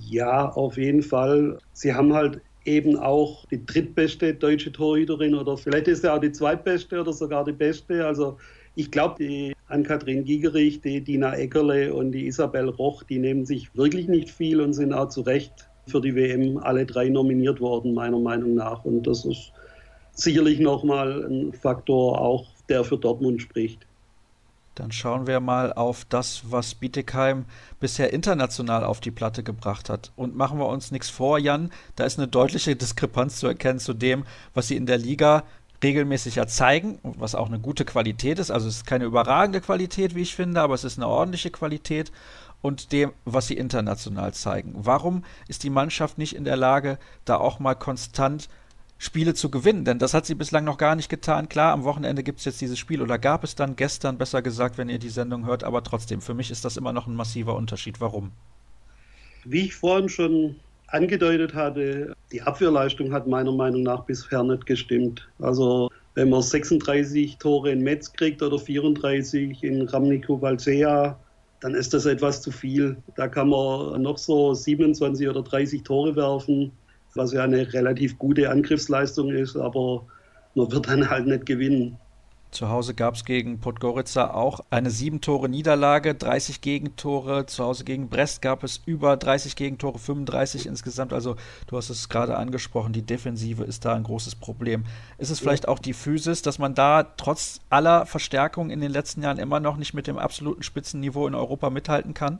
Ja, auf jeden Fall. Sie haben halt eben auch die drittbeste deutsche Torhüterin oder vielleicht ist sie auch die zweitbeste oder sogar die beste. Also ich glaube, die Ann-Kathrin Gigerich, die Dina Eckerle und die Isabel Roch, die nehmen sich wirklich nicht viel und sind auch zu Recht für die WM alle drei nominiert worden, meiner Meinung nach. Und das ist sicherlich nochmal ein Faktor auch der für Dortmund spricht. Dann schauen wir mal auf das, was Bietigheim bisher international auf die Platte gebracht hat. Und machen wir uns nichts vor, Jan, da ist eine deutliche Diskrepanz zu erkennen zu dem, was sie in der Liga regelmäßig ja zeigen, was auch eine gute Qualität ist. Also es ist keine überragende Qualität, wie ich finde, aber es ist eine ordentliche Qualität und dem, was sie international zeigen. Warum ist die Mannschaft nicht in der Lage, da auch mal konstant Spiele zu gewinnen, denn das hat sie bislang noch gar nicht getan. Klar, am Wochenende gibt es jetzt dieses Spiel oder gab es dann gestern, besser gesagt, wenn ihr die Sendung hört, aber trotzdem, für mich ist das immer noch ein massiver Unterschied. Warum? Wie ich vorhin schon angedeutet hatte, die Abwehrleistung hat meiner Meinung nach bisher nicht gestimmt. Also wenn man 36 Tore in Metz kriegt oder 34 in Ramnico Valsea, dann ist das etwas zu viel. Da kann man noch so 27 oder 30 Tore werfen was ja eine relativ gute Angriffsleistung ist, aber man wird dann halt nicht gewinnen. Zu Hause gab es gegen Podgorica auch eine sieben Tore Niederlage, 30 Gegentore. Zu Hause gegen Brest gab es über 30 Gegentore, 35 insgesamt. Also du hast es gerade angesprochen, die Defensive ist da ein großes Problem. Ist es vielleicht auch die Physis, dass man da trotz aller Verstärkung in den letzten Jahren immer noch nicht mit dem absoluten Spitzenniveau in Europa mithalten kann?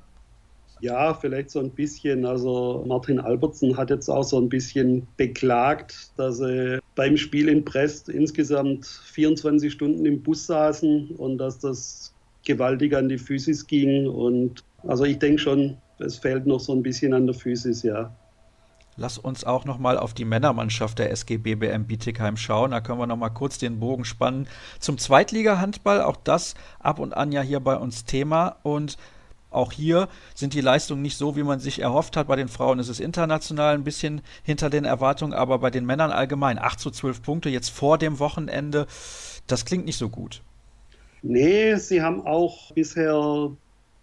Ja, vielleicht so ein bisschen. Also Martin Albertsen hat jetzt auch so ein bisschen beklagt, dass sie beim Spiel in Brest insgesamt 24 Stunden im Bus saßen und dass das gewaltig an die Physis ging. Und also ich denke schon, es fehlt noch so ein bisschen an der Physis, ja. Lass uns auch noch mal auf die Männermannschaft der SG BBM Bietigheim schauen. Da können wir noch mal kurz den Bogen spannen zum Zweitliga-Handball. Auch das ab und an ja hier bei uns Thema. Und auch hier sind die Leistungen nicht so, wie man sich erhofft hat. Bei den Frauen ist es international ein bisschen hinter den Erwartungen, aber bei den Männern allgemein 8 zu 12 Punkte jetzt vor dem Wochenende, das klingt nicht so gut. Nee, sie haben auch bisher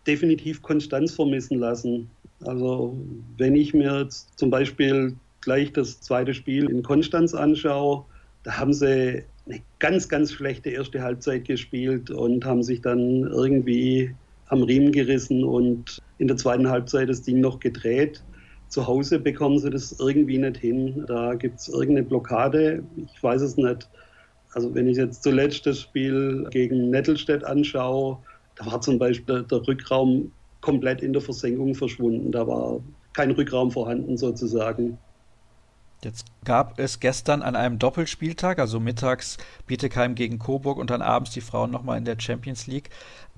definitiv Konstanz vermissen lassen. Also wenn ich mir jetzt zum Beispiel gleich das zweite Spiel in Konstanz anschaue, da haben sie eine ganz, ganz schlechte erste Halbzeit gespielt und haben sich dann irgendwie am Riemen gerissen und in der zweiten Halbzeit das Ding noch gedreht. Zu Hause bekommen sie das irgendwie nicht hin. Da gibt es irgendeine Blockade. Ich weiß es nicht. Also wenn ich jetzt zuletzt das Spiel gegen Nettelstedt anschaue, da war zum Beispiel der Rückraum komplett in der Versenkung verschwunden. Da war kein Rückraum vorhanden sozusagen. Jetzt gab es gestern an einem Doppelspieltag, also mittags Bietigheim gegen Coburg und dann abends die Frauen nochmal in der Champions League,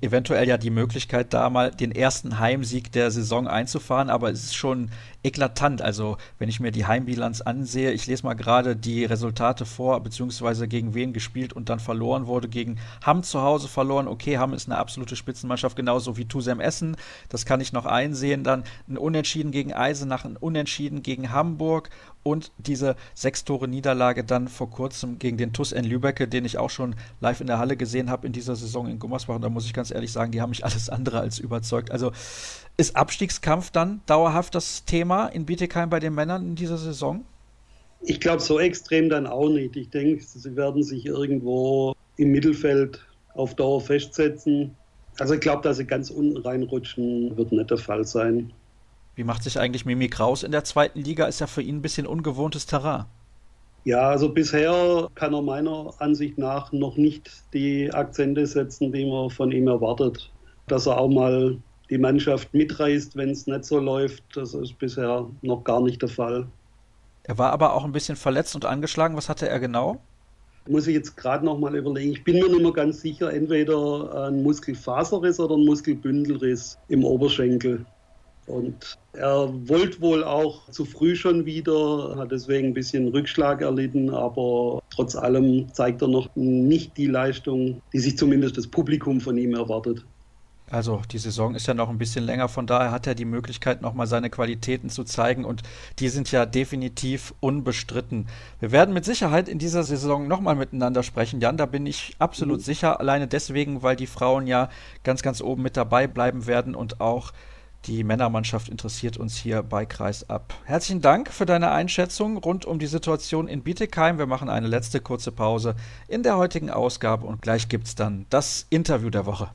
eventuell ja die Möglichkeit, da mal den ersten Heimsieg der Saison einzufahren, aber es ist schon eklatant. Also, wenn ich mir die Heimbilanz ansehe, ich lese mal gerade die Resultate vor, beziehungsweise gegen wen gespielt und dann verloren wurde. Gegen Hamm zu Hause verloren. Okay, Hamm ist eine absolute Spitzenmannschaft, genauso wie Tusem Essen. Das kann ich noch einsehen. Dann ein Unentschieden gegen Eisenach, ein Unentschieden gegen Hamburg und diese sechs Tore Niederlage dann vor kurzem gegen den TUS in Lübecke, den ich auch schon live in der Halle gesehen habe in dieser Saison in Gummersbach. Und da muss ich ganz ehrlich sagen, die haben mich alles andere als überzeugt. Also ist Abstiegskampf dann dauerhaft das Thema in Bietigheim bei den Männern in dieser Saison? Ich glaube, so extrem dann auch nicht. Ich denke, sie werden sich irgendwo im Mittelfeld auf Dauer festsetzen. Also ich glaube, dass sie ganz unten reinrutschen, wird nicht der Fall sein. Wie macht sich eigentlich Mimi Kraus in der zweiten Liga? Ist ja für ihn ein bisschen ungewohntes Terrain. Ja, also bisher kann er meiner Ansicht nach noch nicht die Akzente setzen, die man von ihm erwartet. Dass er auch mal die Mannschaft mitreißt, wenn es nicht so läuft, das ist bisher noch gar nicht der Fall. Er war aber auch ein bisschen verletzt und angeschlagen. Was hatte er genau? Muss ich jetzt gerade noch mal überlegen. Ich bin mir nicht mehr ganz sicher, entweder ein Muskelfaserriss oder ein Muskelbündelriss im Oberschenkel. Und er wollte wohl auch zu früh schon wieder, hat deswegen ein bisschen Rückschlag erlitten, aber trotz allem zeigt er noch nicht die Leistung, die sich zumindest das Publikum von ihm erwartet. Also die Saison ist ja noch ein bisschen länger, von daher hat er die Möglichkeit, nochmal seine Qualitäten zu zeigen und die sind ja definitiv unbestritten. Wir werden mit Sicherheit in dieser Saison nochmal miteinander sprechen, Jan, da bin ich absolut mhm. sicher, alleine deswegen, weil die Frauen ja ganz, ganz oben mit dabei bleiben werden und auch die Männermannschaft interessiert uns hier bei Kreisab. Herzlichen Dank für deine Einschätzung rund um die Situation in Bietigheim. Wir machen eine letzte kurze Pause in der heutigen Ausgabe und gleich gibt es dann das Interview der Woche.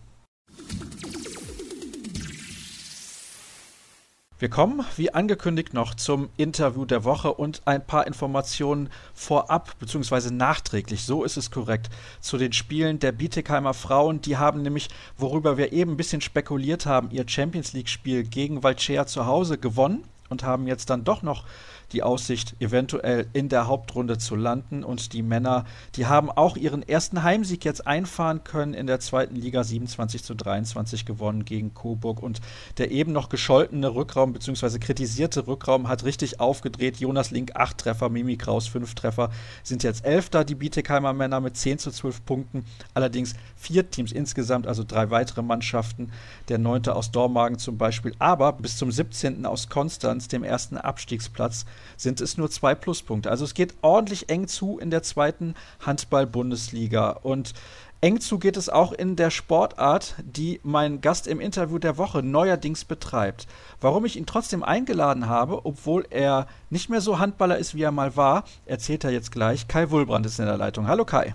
Wir kommen, wie angekündigt, noch zum Interview der Woche und ein paar Informationen vorab bzw. nachträglich, so ist es korrekt, zu den Spielen der Bietigheimer Frauen. Die haben nämlich, worüber wir eben ein bisschen spekuliert haben, ihr Champions League-Spiel gegen Valcea zu Hause gewonnen und haben jetzt dann doch noch die Aussicht, eventuell in der Hauptrunde zu landen. Und die Männer, die haben auch ihren ersten Heimsieg jetzt einfahren können in der zweiten Liga 27 zu 23 gewonnen gegen Coburg. Und der eben noch gescholtene Rückraum bzw. kritisierte Rückraum hat richtig aufgedreht. Jonas Link acht Treffer, Mimi Kraus fünf Treffer, sind jetzt Elfter, die Bietigheimer Männer mit 10 zu 12 Punkten. Allerdings vier Teams insgesamt, also drei weitere Mannschaften. Der neunte aus Dormagen zum Beispiel, aber bis zum 17. aus Konstanz, dem ersten Abstiegsplatz, sind es nur zwei Pluspunkte. Also es geht ordentlich eng zu in der zweiten Handball-Bundesliga. Und eng zu geht es auch in der Sportart, die mein Gast im Interview der Woche neuerdings betreibt. Warum ich ihn trotzdem eingeladen habe, obwohl er nicht mehr so Handballer ist, wie er mal war, erzählt er jetzt gleich. Kai Wulbrand ist in der Leitung. Hallo Kai.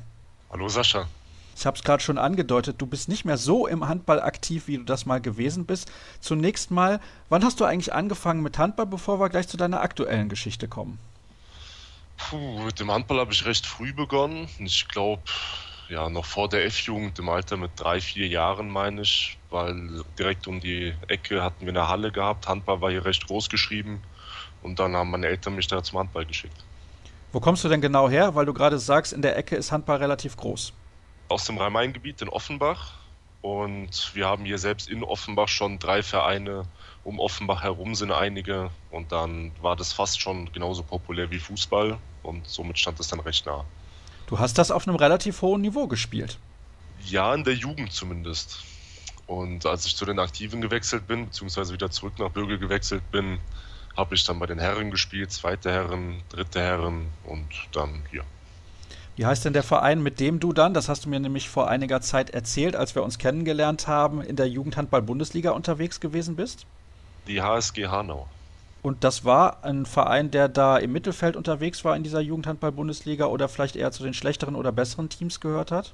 Hallo Sascha. Ich habe es gerade schon angedeutet, du bist nicht mehr so im Handball aktiv, wie du das mal gewesen bist. Zunächst mal, wann hast du eigentlich angefangen mit Handball, bevor wir gleich zu deiner aktuellen Geschichte kommen? Puh, mit dem Handball habe ich recht früh begonnen. Ich glaube, ja, noch vor der F-Jugend, im Alter mit drei, vier Jahren, meine ich, weil direkt um die Ecke hatten wir eine Halle gehabt. Handball war hier recht groß geschrieben und dann haben meine Eltern mich da zum Handball geschickt. Wo kommst du denn genau her? Weil du gerade sagst, in der Ecke ist Handball relativ groß aus dem Rhein-Main-Gebiet in Offenbach. Und wir haben hier selbst in Offenbach schon drei Vereine. Um Offenbach herum sind einige. Und dann war das fast schon genauso populär wie Fußball. Und somit stand es dann recht nah. Du hast das auf einem relativ hohen Niveau gespielt. Ja, in der Jugend zumindest. Und als ich zu den Aktiven gewechselt bin, beziehungsweise wieder zurück nach Bürgel gewechselt bin, habe ich dann bei den Herren gespielt, zweite Herren, dritte Herren und dann hier. Wie heißt denn der Verein, mit dem du dann, das hast du mir nämlich vor einiger Zeit erzählt, als wir uns kennengelernt haben, in der Jugendhandball-Bundesliga unterwegs gewesen bist? Die HSG Hanau. Und das war ein Verein, der da im Mittelfeld unterwegs war in dieser Jugendhandball-Bundesliga oder vielleicht eher zu den schlechteren oder besseren Teams gehört hat?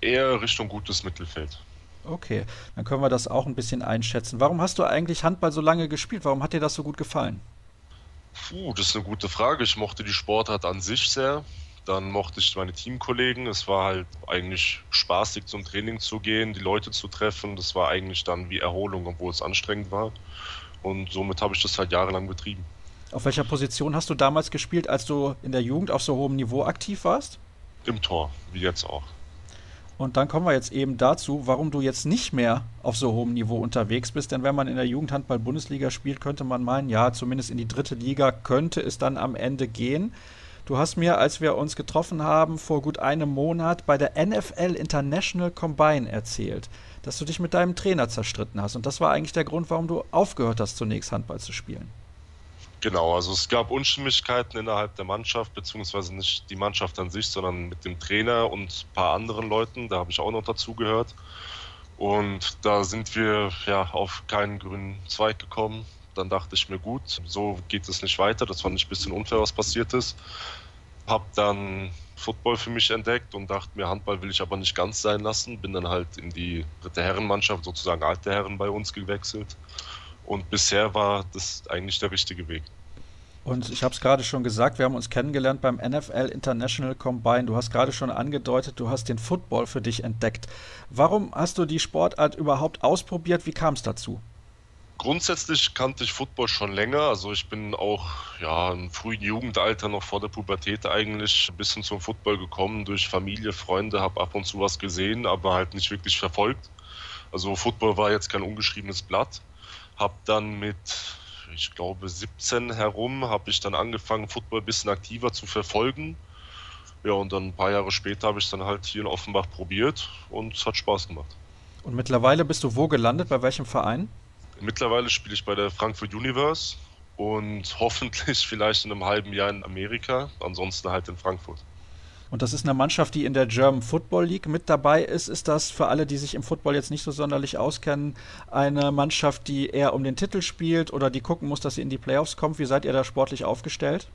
Eher Richtung gutes Mittelfeld. Okay, dann können wir das auch ein bisschen einschätzen. Warum hast du eigentlich Handball so lange gespielt? Warum hat dir das so gut gefallen? Puh, das ist eine gute Frage. Ich mochte die Sportart an sich sehr. Dann mochte ich meine Teamkollegen. Es war halt eigentlich spaßig zum Training zu gehen, die Leute zu treffen. Das war eigentlich dann wie Erholung, obwohl es anstrengend war. Und somit habe ich das halt jahrelang betrieben. Auf welcher Position hast du damals gespielt, als du in der Jugend auf so hohem Niveau aktiv warst? Im Tor, wie jetzt auch. Und dann kommen wir jetzt eben dazu, warum du jetzt nicht mehr auf so hohem Niveau unterwegs bist. Denn wenn man in der Jugendhandball-Bundesliga spielt, könnte man meinen, ja, zumindest in die dritte Liga könnte es dann am Ende gehen. Du hast mir, als wir uns getroffen haben, vor gut einem Monat bei der NFL International Combine erzählt, dass du dich mit deinem Trainer zerstritten hast. Und das war eigentlich der Grund, warum du aufgehört hast, zunächst Handball zu spielen. Genau, also es gab Unstimmigkeiten innerhalb der Mannschaft, beziehungsweise nicht die Mannschaft an sich, sondern mit dem Trainer und ein paar anderen Leuten. Da habe ich auch noch dazugehört. Und da sind wir ja auf keinen grünen Zweig gekommen. Dann dachte ich mir, gut, so geht es nicht weiter. Das fand ich ein bisschen unfair, was passiert ist habe dann Football für mich entdeckt und dachte mir, Handball will ich aber nicht ganz sein lassen. Bin dann halt in die dritte Herrenmannschaft, sozusagen alte Herren bei uns gewechselt. Und bisher war das eigentlich der richtige Weg. Und ich habe es gerade schon gesagt, wir haben uns kennengelernt beim NFL International Combine. Du hast gerade schon angedeutet, du hast den Football für dich entdeckt. Warum hast du die Sportart überhaupt ausprobiert? Wie kam es dazu? Grundsätzlich kannte ich Football schon länger. Also ich bin auch ja, im frühen Jugendalter, noch vor der Pubertät eigentlich, ein bisschen zum Football gekommen durch Familie, Freunde, habe ab und zu was gesehen, aber halt nicht wirklich verfolgt. Also Football war jetzt kein ungeschriebenes Blatt. Habe dann mit, ich glaube, 17 herum, habe ich dann angefangen, Football ein bisschen aktiver zu verfolgen. Ja, und dann ein paar Jahre später habe ich es dann halt hier in Offenbach probiert und es hat Spaß gemacht. Und mittlerweile bist du wo gelandet? Bei welchem Verein? Mittlerweile spiele ich bei der Frankfurt Universe und hoffentlich vielleicht in einem halben Jahr in Amerika, ansonsten halt in Frankfurt. Und das ist eine Mannschaft, die in der German Football League mit dabei ist. Ist das für alle, die sich im Football jetzt nicht so sonderlich auskennen, eine Mannschaft, die eher um den Titel spielt oder die gucken muss, dass sie in die Playoffs kommt? Wie seid ihr da sportlich aufgestellt?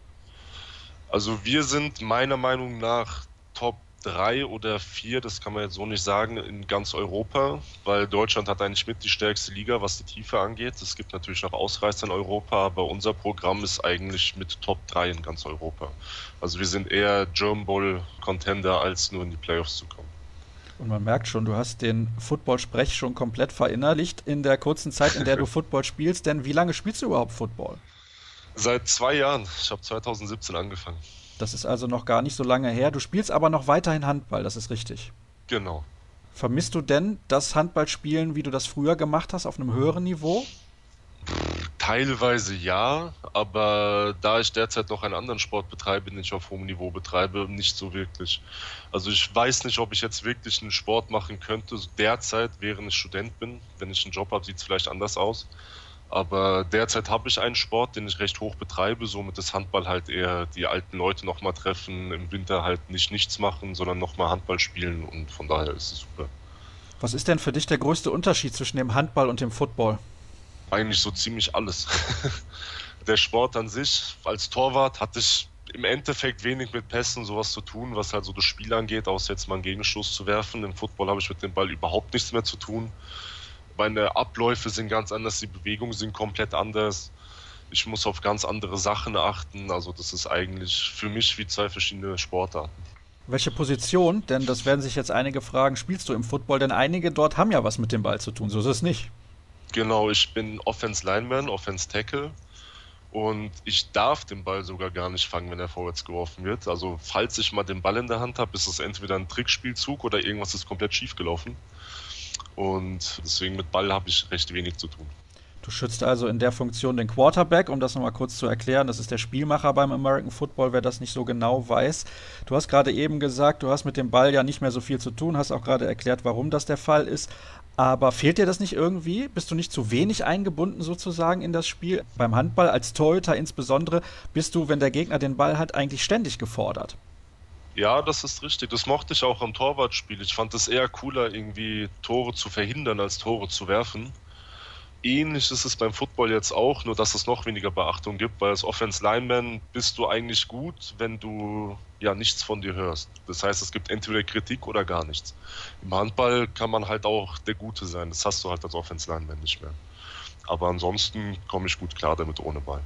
Also wir sind meiner Meinung nach Top drei oder vier, das kann man jetzt so nicht sagen, in ganz Europa, weil Deutschland hat eigentlich mit die stärkste Liga, was die Tiefe angeht. Es gibt natürlich noch Ausreißer in Europa, aber unser Programm ist eigentlich mit Top 3 in ganz Europa. Also wir sind eher German Bowl Contender, als nur in die Playoffs zu kommen. Und man merkt schon, du hast den Football-Sprech schon komplett verinnerlicht in der kurzen Zeit, in der du Football spielst. Denn wie lange spielst du überhaupt Football? Seit zwei Jahren. Ich habe 2017 angefangen. Das ist also noch gar nicht so lange her. Du spielst aber noch weiterhin Handball, das ist richtig. Genau. Vermisst du denn das Handballspielen, wie du das früher gemacht hast, auf einem höheren Niveau? Teilweise ja, aber da ich derzeit noch einen anderen Sport betreibe, den ich auf hohem Niveau betreibe, nicht so wirklich. Also ich weiß nicht, ob ich jetzt wirklich einen Sport machen könnte, derzeit, während ich Student bin. Wenn ich einen Job habe, sieht es vielleicht anders aus. Aber derzeit habe ich einen Sport, den ich recht hoch betreibe, somit ist Handball halt eher die alten Leute nochmal treffen, im Winter halt nicht nichts machen, sondern nochmal Handball spielen und von daher ist es super. Was ist denn für dich der größte Unterschied zwischen dem Handball und dem Football? Eigentlich so ziemlich alles. der Sport an sich, als Torwart hatte ich im Endeffekt wenig mit Pässen sowas zu tun, was halt so das Spiel angeht, außer jetzt mal einen Gegenstoß zu werfen. Im Football habe ich mit dem Ball überhaupt nichts mehr zu tun meine Abläufe sind ganz anders, die Bewegungen sind komplett anders. Ich muss auf ganz andere Sachen achten. Also das ist eigentlich für mich wie zwei verschiedene Sportarten. Welche Position, denn das werden sich jetzt einige fragen, spielst du im Football? Denn einige dort haben ja was mit dem Ball zu tun, so ist es nicht. Genau, ich bin Offense Lineman, Offense Tackle und ich darf den Ball sogar gar nicht fangen, wenn er vorwärts geworfen wird. Also falls ich mal den Ball in der Hand habe, ist es entweder ein Trickspielzug oder irgendwas ist komplett schief gelaufen. Und deswegen mit Ball habe ich recht wenig zu tun. Du schützt also in der Funktion den Quarterback, um das nochmal kurz zu erklären. Das ist der Spielmacher beim American Football, wer das nicht so genau weiß. Du hast gerade eben gesagt, du hast mit dem Ball ja nicht mehr so viel zu tun, hast auch gerade erklärt, warum das der Fall ist. Aber fehlt dir das nicht irgendwie? Bist du nicht zu wenig eingebunden sozusagen in das Spiel? Beim Handball als Torhüter insbesondere bist du, wenn der Gegner den Ball hat, eigentlich ständig gefordert. Ja, das ist richtig. Das mochte ich auch am Torwartspiel. Ich fand es eher cooler, irgendwie Tore zu verhindern, als Tore zu werfen. Ähnlich ist es beim Football jetzt auch, nur dass es noch weniger Beachtung gibt, weil als Offense Lineman bist du eigentlich gut, wenn du ja nichts von dir hörst. Das heißt, es gibt entweder Kritik oder gar nichts. Im Handball kann man halt auch der Gute sein. Das hast du halt als Offense Lineman nicht mehr. Aber ansonsten komme ich gut klar damit ohne Ball.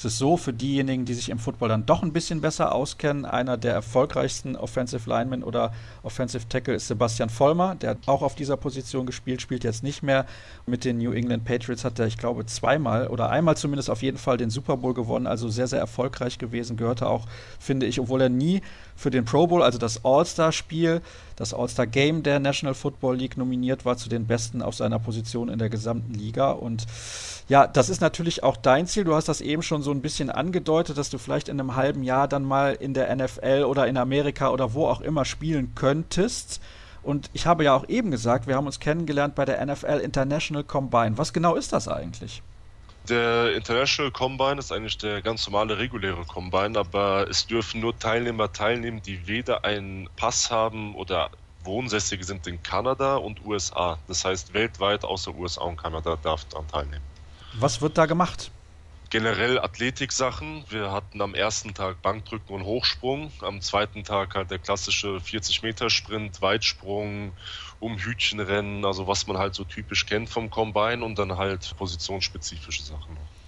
Es ist so, für diejenigen, die sich im Football dann doch ein bisschen besser auskennen, einer der erfolgreichsten Offensive Linemen oder Offensive Tackle ist Sebastian Vollmer. Der hat auch auf dieser Position gespielt, spielt jetzt nicht mehr. Mit den New England Patriots hat er, ich glaube, zweimal oder einmal zumindest auf jeden Fall den Super Bowl gewonnen. Also sehr, sehr erfolgreich gewesen. Gehörte auch, finde ich, obwohl er nie für den Pro Bowl, also das All-Star-Spiel, das All-Star-Game der National Football League nominiert war, zu den Besten auf seiner Position in der gesamten Liga. Und ja, das ist natürlich auch dein Ziel. Du hast das eben schon so ein bisschen angedeutet, dass du vielleicht in einem halben Jahr dann mal in der NFL oder in Amerika oder wo auch immer spielen könntest. Und ich habe ja auch eben gesagt, wir haben uns kennengelernt bei der NFL International Combine. Was genau ist das eigentlich? Der International Combine ist eigentlich der ganz normale reguläre Combine, aber es dürfen nur Teilnehmer teilnehmen, die weder einen Pass haben oder Wohnsässige sind in Kanada und USA. Das heißt, weltweit außer USA und Kanada darf daran teilnehmen. Was wird da gemacht? Generell Athletik-Sachen. Wir hatten am ersten Tag Bankdrücken und Hochsprung, am zweiten Tag halt der klassische 40-Meter-Sprint, Weitsprung, um Hütchenrennen, also was man halt so typisch kennt vom Combine und dann halt positionsspezifische Sachen noch.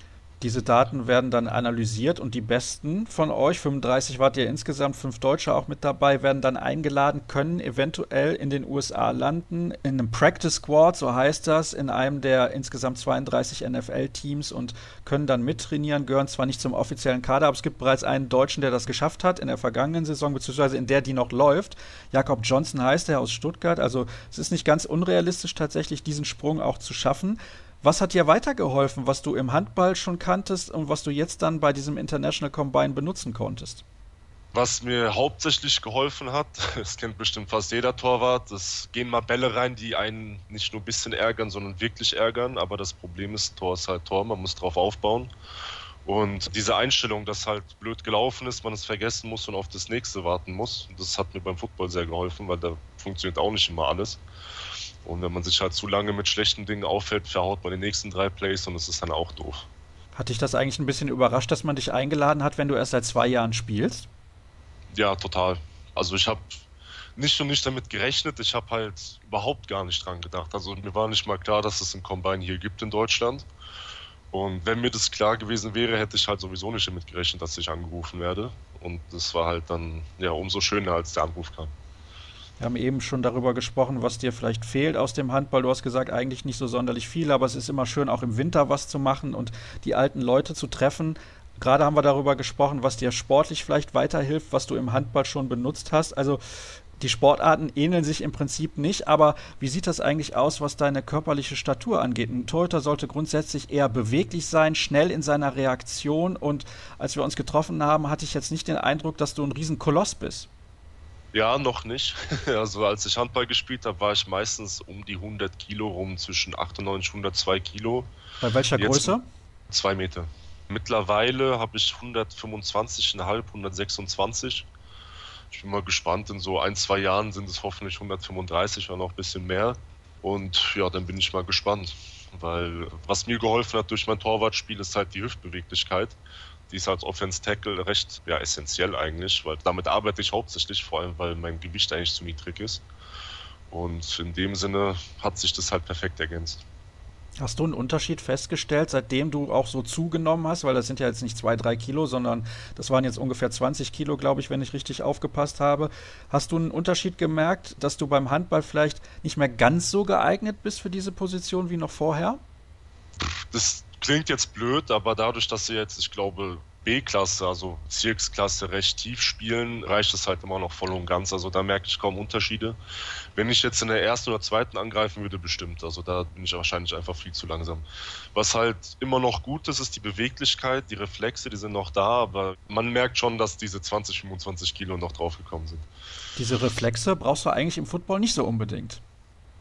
Diese Daten werden dann analysiert und die Besten von euch, 35 wart ihr insgesamt, fünf Deutsche auch mit dabei, werden dann eingeladen, können eventuell in den USA landen, in einem Practice Squad, so heißt das, in einem der insgesamt 32 NFL-Teams und können dann mittrainieren, gehören zwar nicht zum offiziellen Kader, aber es gibt bereits einen Deutschen, der das geschafft hat in der vergangenen Saison, beziehungsweise in der, die noch läuft. Jakob Johnson heißt er aus Stuttgart, also es ist nicht ganz unrealistisch tatsächlich, diesen Sprung auch zu schaffen. Was hat dir weitergeholfen, was du im Handball schon kanntest und was du jetzt dann bei diesem International Combine benutzen konntest? Was mir hauptsächlich geholfen hat, das kennt bestimmt fast jeder Torwart, es gehen mal Bälle rein, die einen nicht nur ein bisschen ärgern, sondern wirklich ärgern. Aber das Problem ist, Tor ist halt Tor, man muss drauf aufbauen. Und diese Einstellung, dass halt blöd gelaufen ist, man es vergessen muss und auf das nächste warten muss, das hat mir beim Football sehr geholfen, weil da funktioniert auch nicht immer alles. Und wenn man sich halt zu lange mit schlechten Dingen auffällt, verhaut man die nächsten drei Plays und es ist dann auch doof. Hat dich das eigentlich ein bisschen überrascht, dass man dich eingeladen hat, wenn du erst seit zwei Jahren spielst? Ja, total. Also ich habe nicht und nicht damit gerechnet. Ich habe halt überhaupt gar nicht dran gedacht. Also mir war nicht mal klar, dass es ein Combine hier gibt in Deutschland. Und wenn mir das klar gewesen wäre, hätte ich halt sowieso nicht damit gerechnet, dass ich angerufen werde. Und das war halt dann ja umso schöner, als der Anruf kam. Wir haben eben schon darüber gesprochen, was dir vielleicht fehlt aus dem Handball. Du hast gesagt, eigentlich nicht so sonderlich viel, aber es ist immer schön, auch im Winter was zu machen und die alten Leute zu treffen. Gerade haben wir darüber gesprochen, was dir sportlich vielleicht weiterhilft, was du im Handball schon benutzt hast. Also die Sportarten ähneln sich im Prinzip nicht, aber wie sieht das eigentlich aus, was deine körperliche Statur angeht? Ein Torhüter sollte grundsätzlich eher beweglich sein, schnell in seiner Reaktion und als wir uns getroffen haben, hatte ich jetzt nicht den Eindruck, dass du ein Riesenkoloss bist. Ja, noch nicht. Also als ich Handball gespielt habe, war ich meistens um die 100 Kilo rum, zwischen 98 und 102 Kilo. Bei welcher Jetzt Größe? Zwei Meter. Mittlerweile habe ich 125,5, 126. Ich bin mal gespannt, in so ein, zwei Jahren sind es hoffentlich 135 oder noch ein bisschen mehr. Und ja, dann bin ich mal gespannt. Weil was mir geholfen hat durch mein Torwartspiel ist halt die Hüftbeweglichkeit. Die ist als Offense-Tackle recht ja, essentiell eigentlich, weil damit arbeite ich hauptsächlich, vor allem weil mein Gewicht eigentlich zu niedrig ist. Und in dem Sinne hat sich das halt perfekt ergänzt. Hast du einen Unterschied festgestellt, seitdem du auch so zugenommen hast? Weil das sind ja jetzt nicht zwei, drei Kilo, sondern das waren jetzt ungefähr 20 Kilo, glaube ich, wenn ich richtig aufgepasst habe. Hast du einen Unterschied gemerkt, dass du beim Handball vielleicht nicht mehr ganz so geeignet bist für diese Position wie noch vorher? Das klingt jetzt blöd, aber dadurch, dass sie jetzt, ich glaube, B-Klasse, also Bezirksklasse, recht tief spielen, reicht es halt immer noch voll und ganz. Also da merke ich kaum Unterschiede. Wenn ich jetzt in der ersten oder zweiten angreifen würde, bestimmt. Also da bin ich wahrscheinlich einfach viel zu langsam. Was halt immer noch gut ist, ist die Beweglichkeit, die Reflexe, die sind noch da, aber man merkt schon, dass diese 20, 25 Kilo noch draufgekommen sind. Diese Reflexe brauchst du eigentlich im Football nicht so unbedingt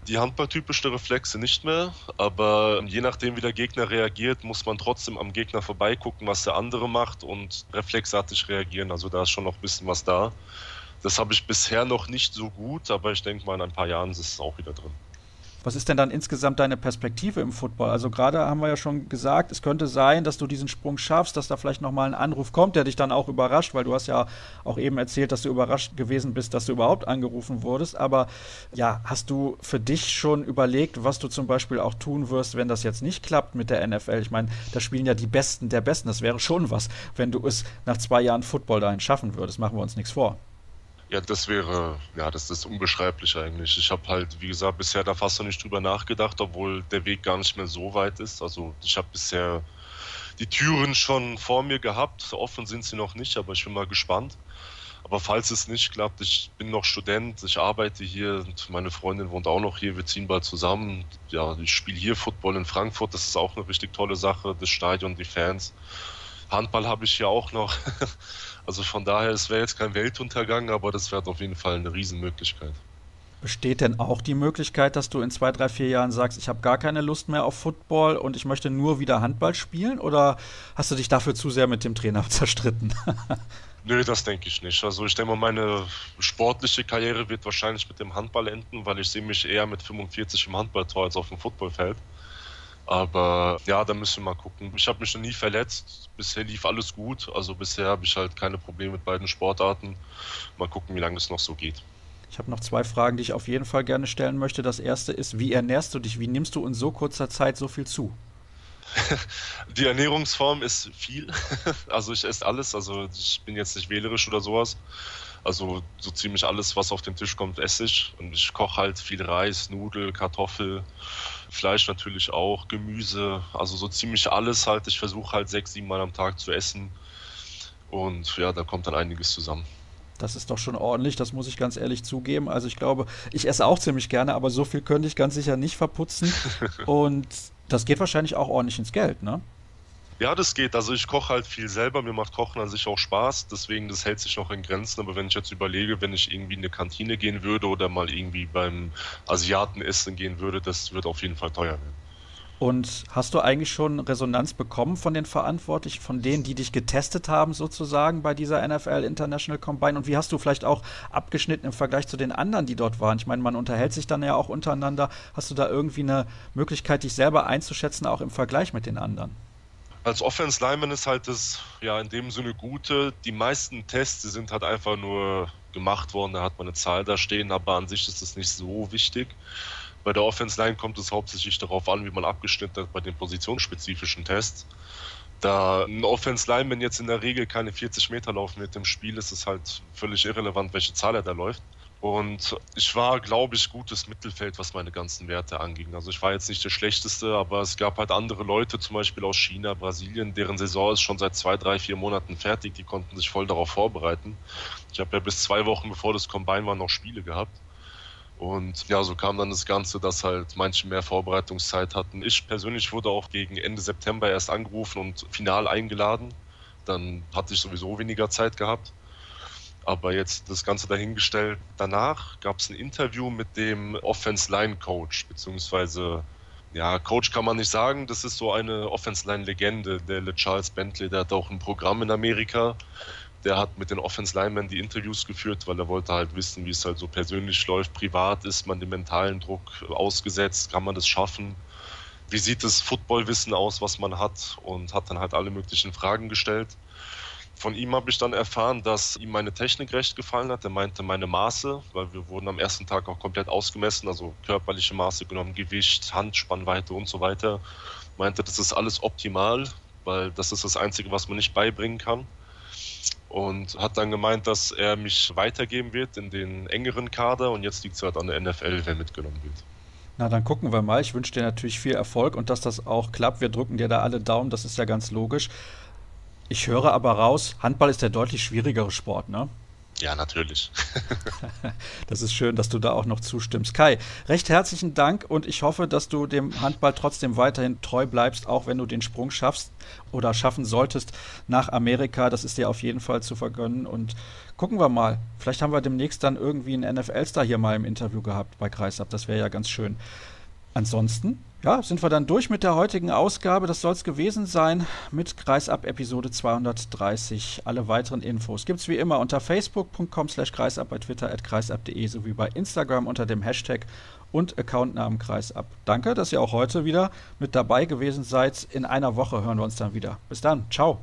die handballtypische Reflexe nicht mehr, aber je nachdem, wie der Gegner reagiert, muss man trotzdem am Gegner vorbeigucken, was der andere macht und reflexartig reagieren. Also da ist schon noch ein bisschen was da. Das habe ich bisher noch nicht so gut, aber ich denke mal, in ein paar Jahren ist es auch wieder drin. Was ist denn dann insgesamt deine Perspektive im Football? Also gerade haben wir ja schon gesagt, es könnte sein, dass du diesen Sprung schaffst, dass da vielleicht nochmal ein Anruf kommt, der dich dann auch überrascht, weil du hast ja auch eben erzählt, dass du überrascht gewesen bist, dass du überhaupt angerufen wurdest. Aber ja, hast du für dich schon überlegt, was du zum Beispiel auch tun wirst, wenn das jetzt nicht klappt mit der NFL? Ich meine, da spielen ja die Besten der Besten. Das wäre schon was, wenn du es nach zwei Jahren Football dahin schaffen würdest. Machen wir uns nichts vor. Ja, das wäre, ja, das ist unbeschreiblich eigentlich. Ich habe halt, wie gesagt, bisher da fast noch nicht drüber nachgedacht, obwohl der Weg gar nicht mehr so weit ist. Also ich habe bisher die Türen schon vor mir gehabt. Offen sind sie noch nicht, aber ich bin mal gespannt. Aber falls es nicht klappt, ich bin noch Student, ich arbeite hier und meine Freundin wohnt auch noch hier, wir ziehen bald zusammen. Ja, ich spiele hier Football in Frankfurt, das ist auch eine richtig tolle Sache, das Stadion, die Fans. Handball habe ich hier auch noch. Also von daher, es wäre jetzt kein Weltuntergang, aber das wäre auf jeden Fall eine Riesenmöglichkeit. Besteht denn auch die Möglichkeit, dass du in zwei, drei, vier Jahren sagst, ich habe gar keine Lust mehr auf Football und ich möchte nur wieder Handball spielen? Oder hast du dich dafür zu sehr mit dem Trainer zerstritten? Nö, das denke ich nicht. Also ich denke mal, meine sportliche Karriere wird wahrscheinlich mit dem Handball enden, weil ich sehe mich eher mit 45 im Handballtor als auf dem Footballfeld. Aber ja, da müssen wir mal gucken. Ich habe mich noch nie verletzt. Bisher lief alles gut. Also bisher habe ich halt keine Probleme mit beiden Sportarten. Mal gucken, wie lange es noch so geht. Ich habe noch zwei Fragen, die ich auf jeden Fall gerne stellen möchte. Das erste ist, wie ernährst du dich? Wie nimmst du in so kurzer Zeit so viel zu? Die Ernährungsform ist viel. Also ich esse alles. Also ich bin jetzt nicht wählerisch oder sowas. Also so ziemlich alles, was auf den Tisch kommt, esse ich. Und ich koche halt viel Reis, Nudel, Kartoffel, Fleisch natürlich auch, Gemüse. Also so ziemlich alles halt. Ich versuche halt sechs, sieben Mal am Tag zu essen. Und ja, da kommt dann einiges zusammen. Das ist doch schon ordentlich, das muss ich ganz ehrlich zugeben. Also ich glaube, ich esse auch ziemlich gerne, aber so viel könnte ich ganz sicher nicht verputzen. Und das geht wahrscheinlich auch ordentlich ins Geld, ne? Ja, das geht. Also ich koche halt viel selber. Mir macht Kochen an sich auch Spaß. Deswegen, das hält sich noch in Grenzen. Aber wenn ich jetzt überlege, wenn ich irgendwie in eine Kantine gehen würde oder mal irgendwie beim Asiaten essen gehen würde, das wird auf jeden Fall teuer werden. Und hast du eigentlich schon Resonanz bekommen von den Verantwortlichen, von denen, die dich getestet haben, sozusagen bei dieser NFL International Combine? Und wie hast du vielleicht auch abgeschnitten im Vergleich zu den anderen, die dort waren? Ich meine, man unterhält sich dann ja auch untereinander. Hast du da irgendwie eine Möglichkeit, dich selber einzuschätzen, auch im Vergleich mit den anderen? Als Offense Lineman ist halt das ja in dem Sinne Gute. Die meisten Tests sind halt einfach nur gemacht worden, da hat man eine Zahl da stehen, aber an sich ist das nicht so wichtig. Bei der Offense Line kommt es hauptsächlich darauf an, wie man abgeschnitten hat bei den positionsspezifischen Tests. Da ein Offense Lineman jetzt in der Regel keine 40 Meter laufen mit dem Spiel, ist es halt völlig irrelevant, welche Zahl er da läuft. Und ich war, glaube ich, gutes Mittelfeld, was meine ganzen Werte anging. Also ich war jetzt nicht der Schlechteste, aber es gab halt andere Leute, zum Beispiel aus China, Brasilien, deren Saison ist schon seit zwei, drei, vier Monaten fertig. Die konnten sich voll darauf vorbereiten. Ich habe ja bis zwei Wochen bevor das Combine war noch Spiele gehabt. Und ja, so kam dann das Ganze, dass halt manche mehr Vorbereitungszeit hatten. Ich persönlich wurde auch gegen Ende September erst angerufen und final eingeladen. Dann hatte ich sowieso weniger Zeit gehabt. Aber jetzt das Ganze dahingestellt. Danach gab es ein Interview mit dem Offense Line Coach, beziehungsweise, ja, Coach kann man nicht sagen, das ist so eine Offense Line Legende, der Charles Bentley, der hat auch ein Programm in Amerika. Der hat mit den Offense Linemen die Interviews geführt, weil er wollte halt wissen, wie es halt so persönlich läuft. Privat ist man dem mentalen Druck ausgesetzt, kann man das schaffen? Wie sieht das Footballwissen aus, was man hat? Und hat dann halt alle möglichen Fragen gestellt. Von ihm habe ich dann erfahren, dass ihm meine Technik recht gefallen hat. Er meinte meine Maße, weil wir wurden am ersten Tag auch komplett ausgemessen, also körperliche Maße genommen, Gewicht, Handspannweite und so weiter. Meinte, das ist alles optimal, weil das ist das Einzige, was man nicht beibringen kann. Und hat dann gemeint, dass er mich weitergeben wird in den engeren Kader und jetzt liegt es halt an der NFL, wer mitgenommen wird. Na, dann gucken wir mal. Ich wünsche dir natürlich viel Erfolg und dass das auch klappt. Wir drücken dir da alle Daumen, das ist ja ganz logisch. Ich höre aber raus, Handball ist der deutlich schwierigere Sport, ne? Ja, natürlich. das ist schön, dass du da auch noch zustimmst. Kai, recht herzlichen Dank und ich hoffe, dass du dem Handball trotzdem weiterhin treu bleibst, auch wenn du den Sprung schaffst oder schaffen solltest nach Amerika. Das ist dir auf jeden Fall zu vergönnen und gucken wir mal. Vielleicht haben wir demnächst dann irgendwie einen NFL-Star hier mal im Interview gehabt bei Kreisab. Das wäre ja ganz schön. Ansonsten, ja, sind wir dann durch mit der heutigen Ausgabe. Das soll es gewesen sein mit Kreisab Episode 230. Alle weiteren Infos gibt es wie immer unter facebook.com slash kreisab, bei Twitter at kreisab.de sowie bei Instagram unter dem Hashtag und Accountnamen Kreisab. Danke, dass ihr auch heute wieder mit dabei gewesen seid. In einer Woche hören wir uns dann wieder. Bis dann. Ciao.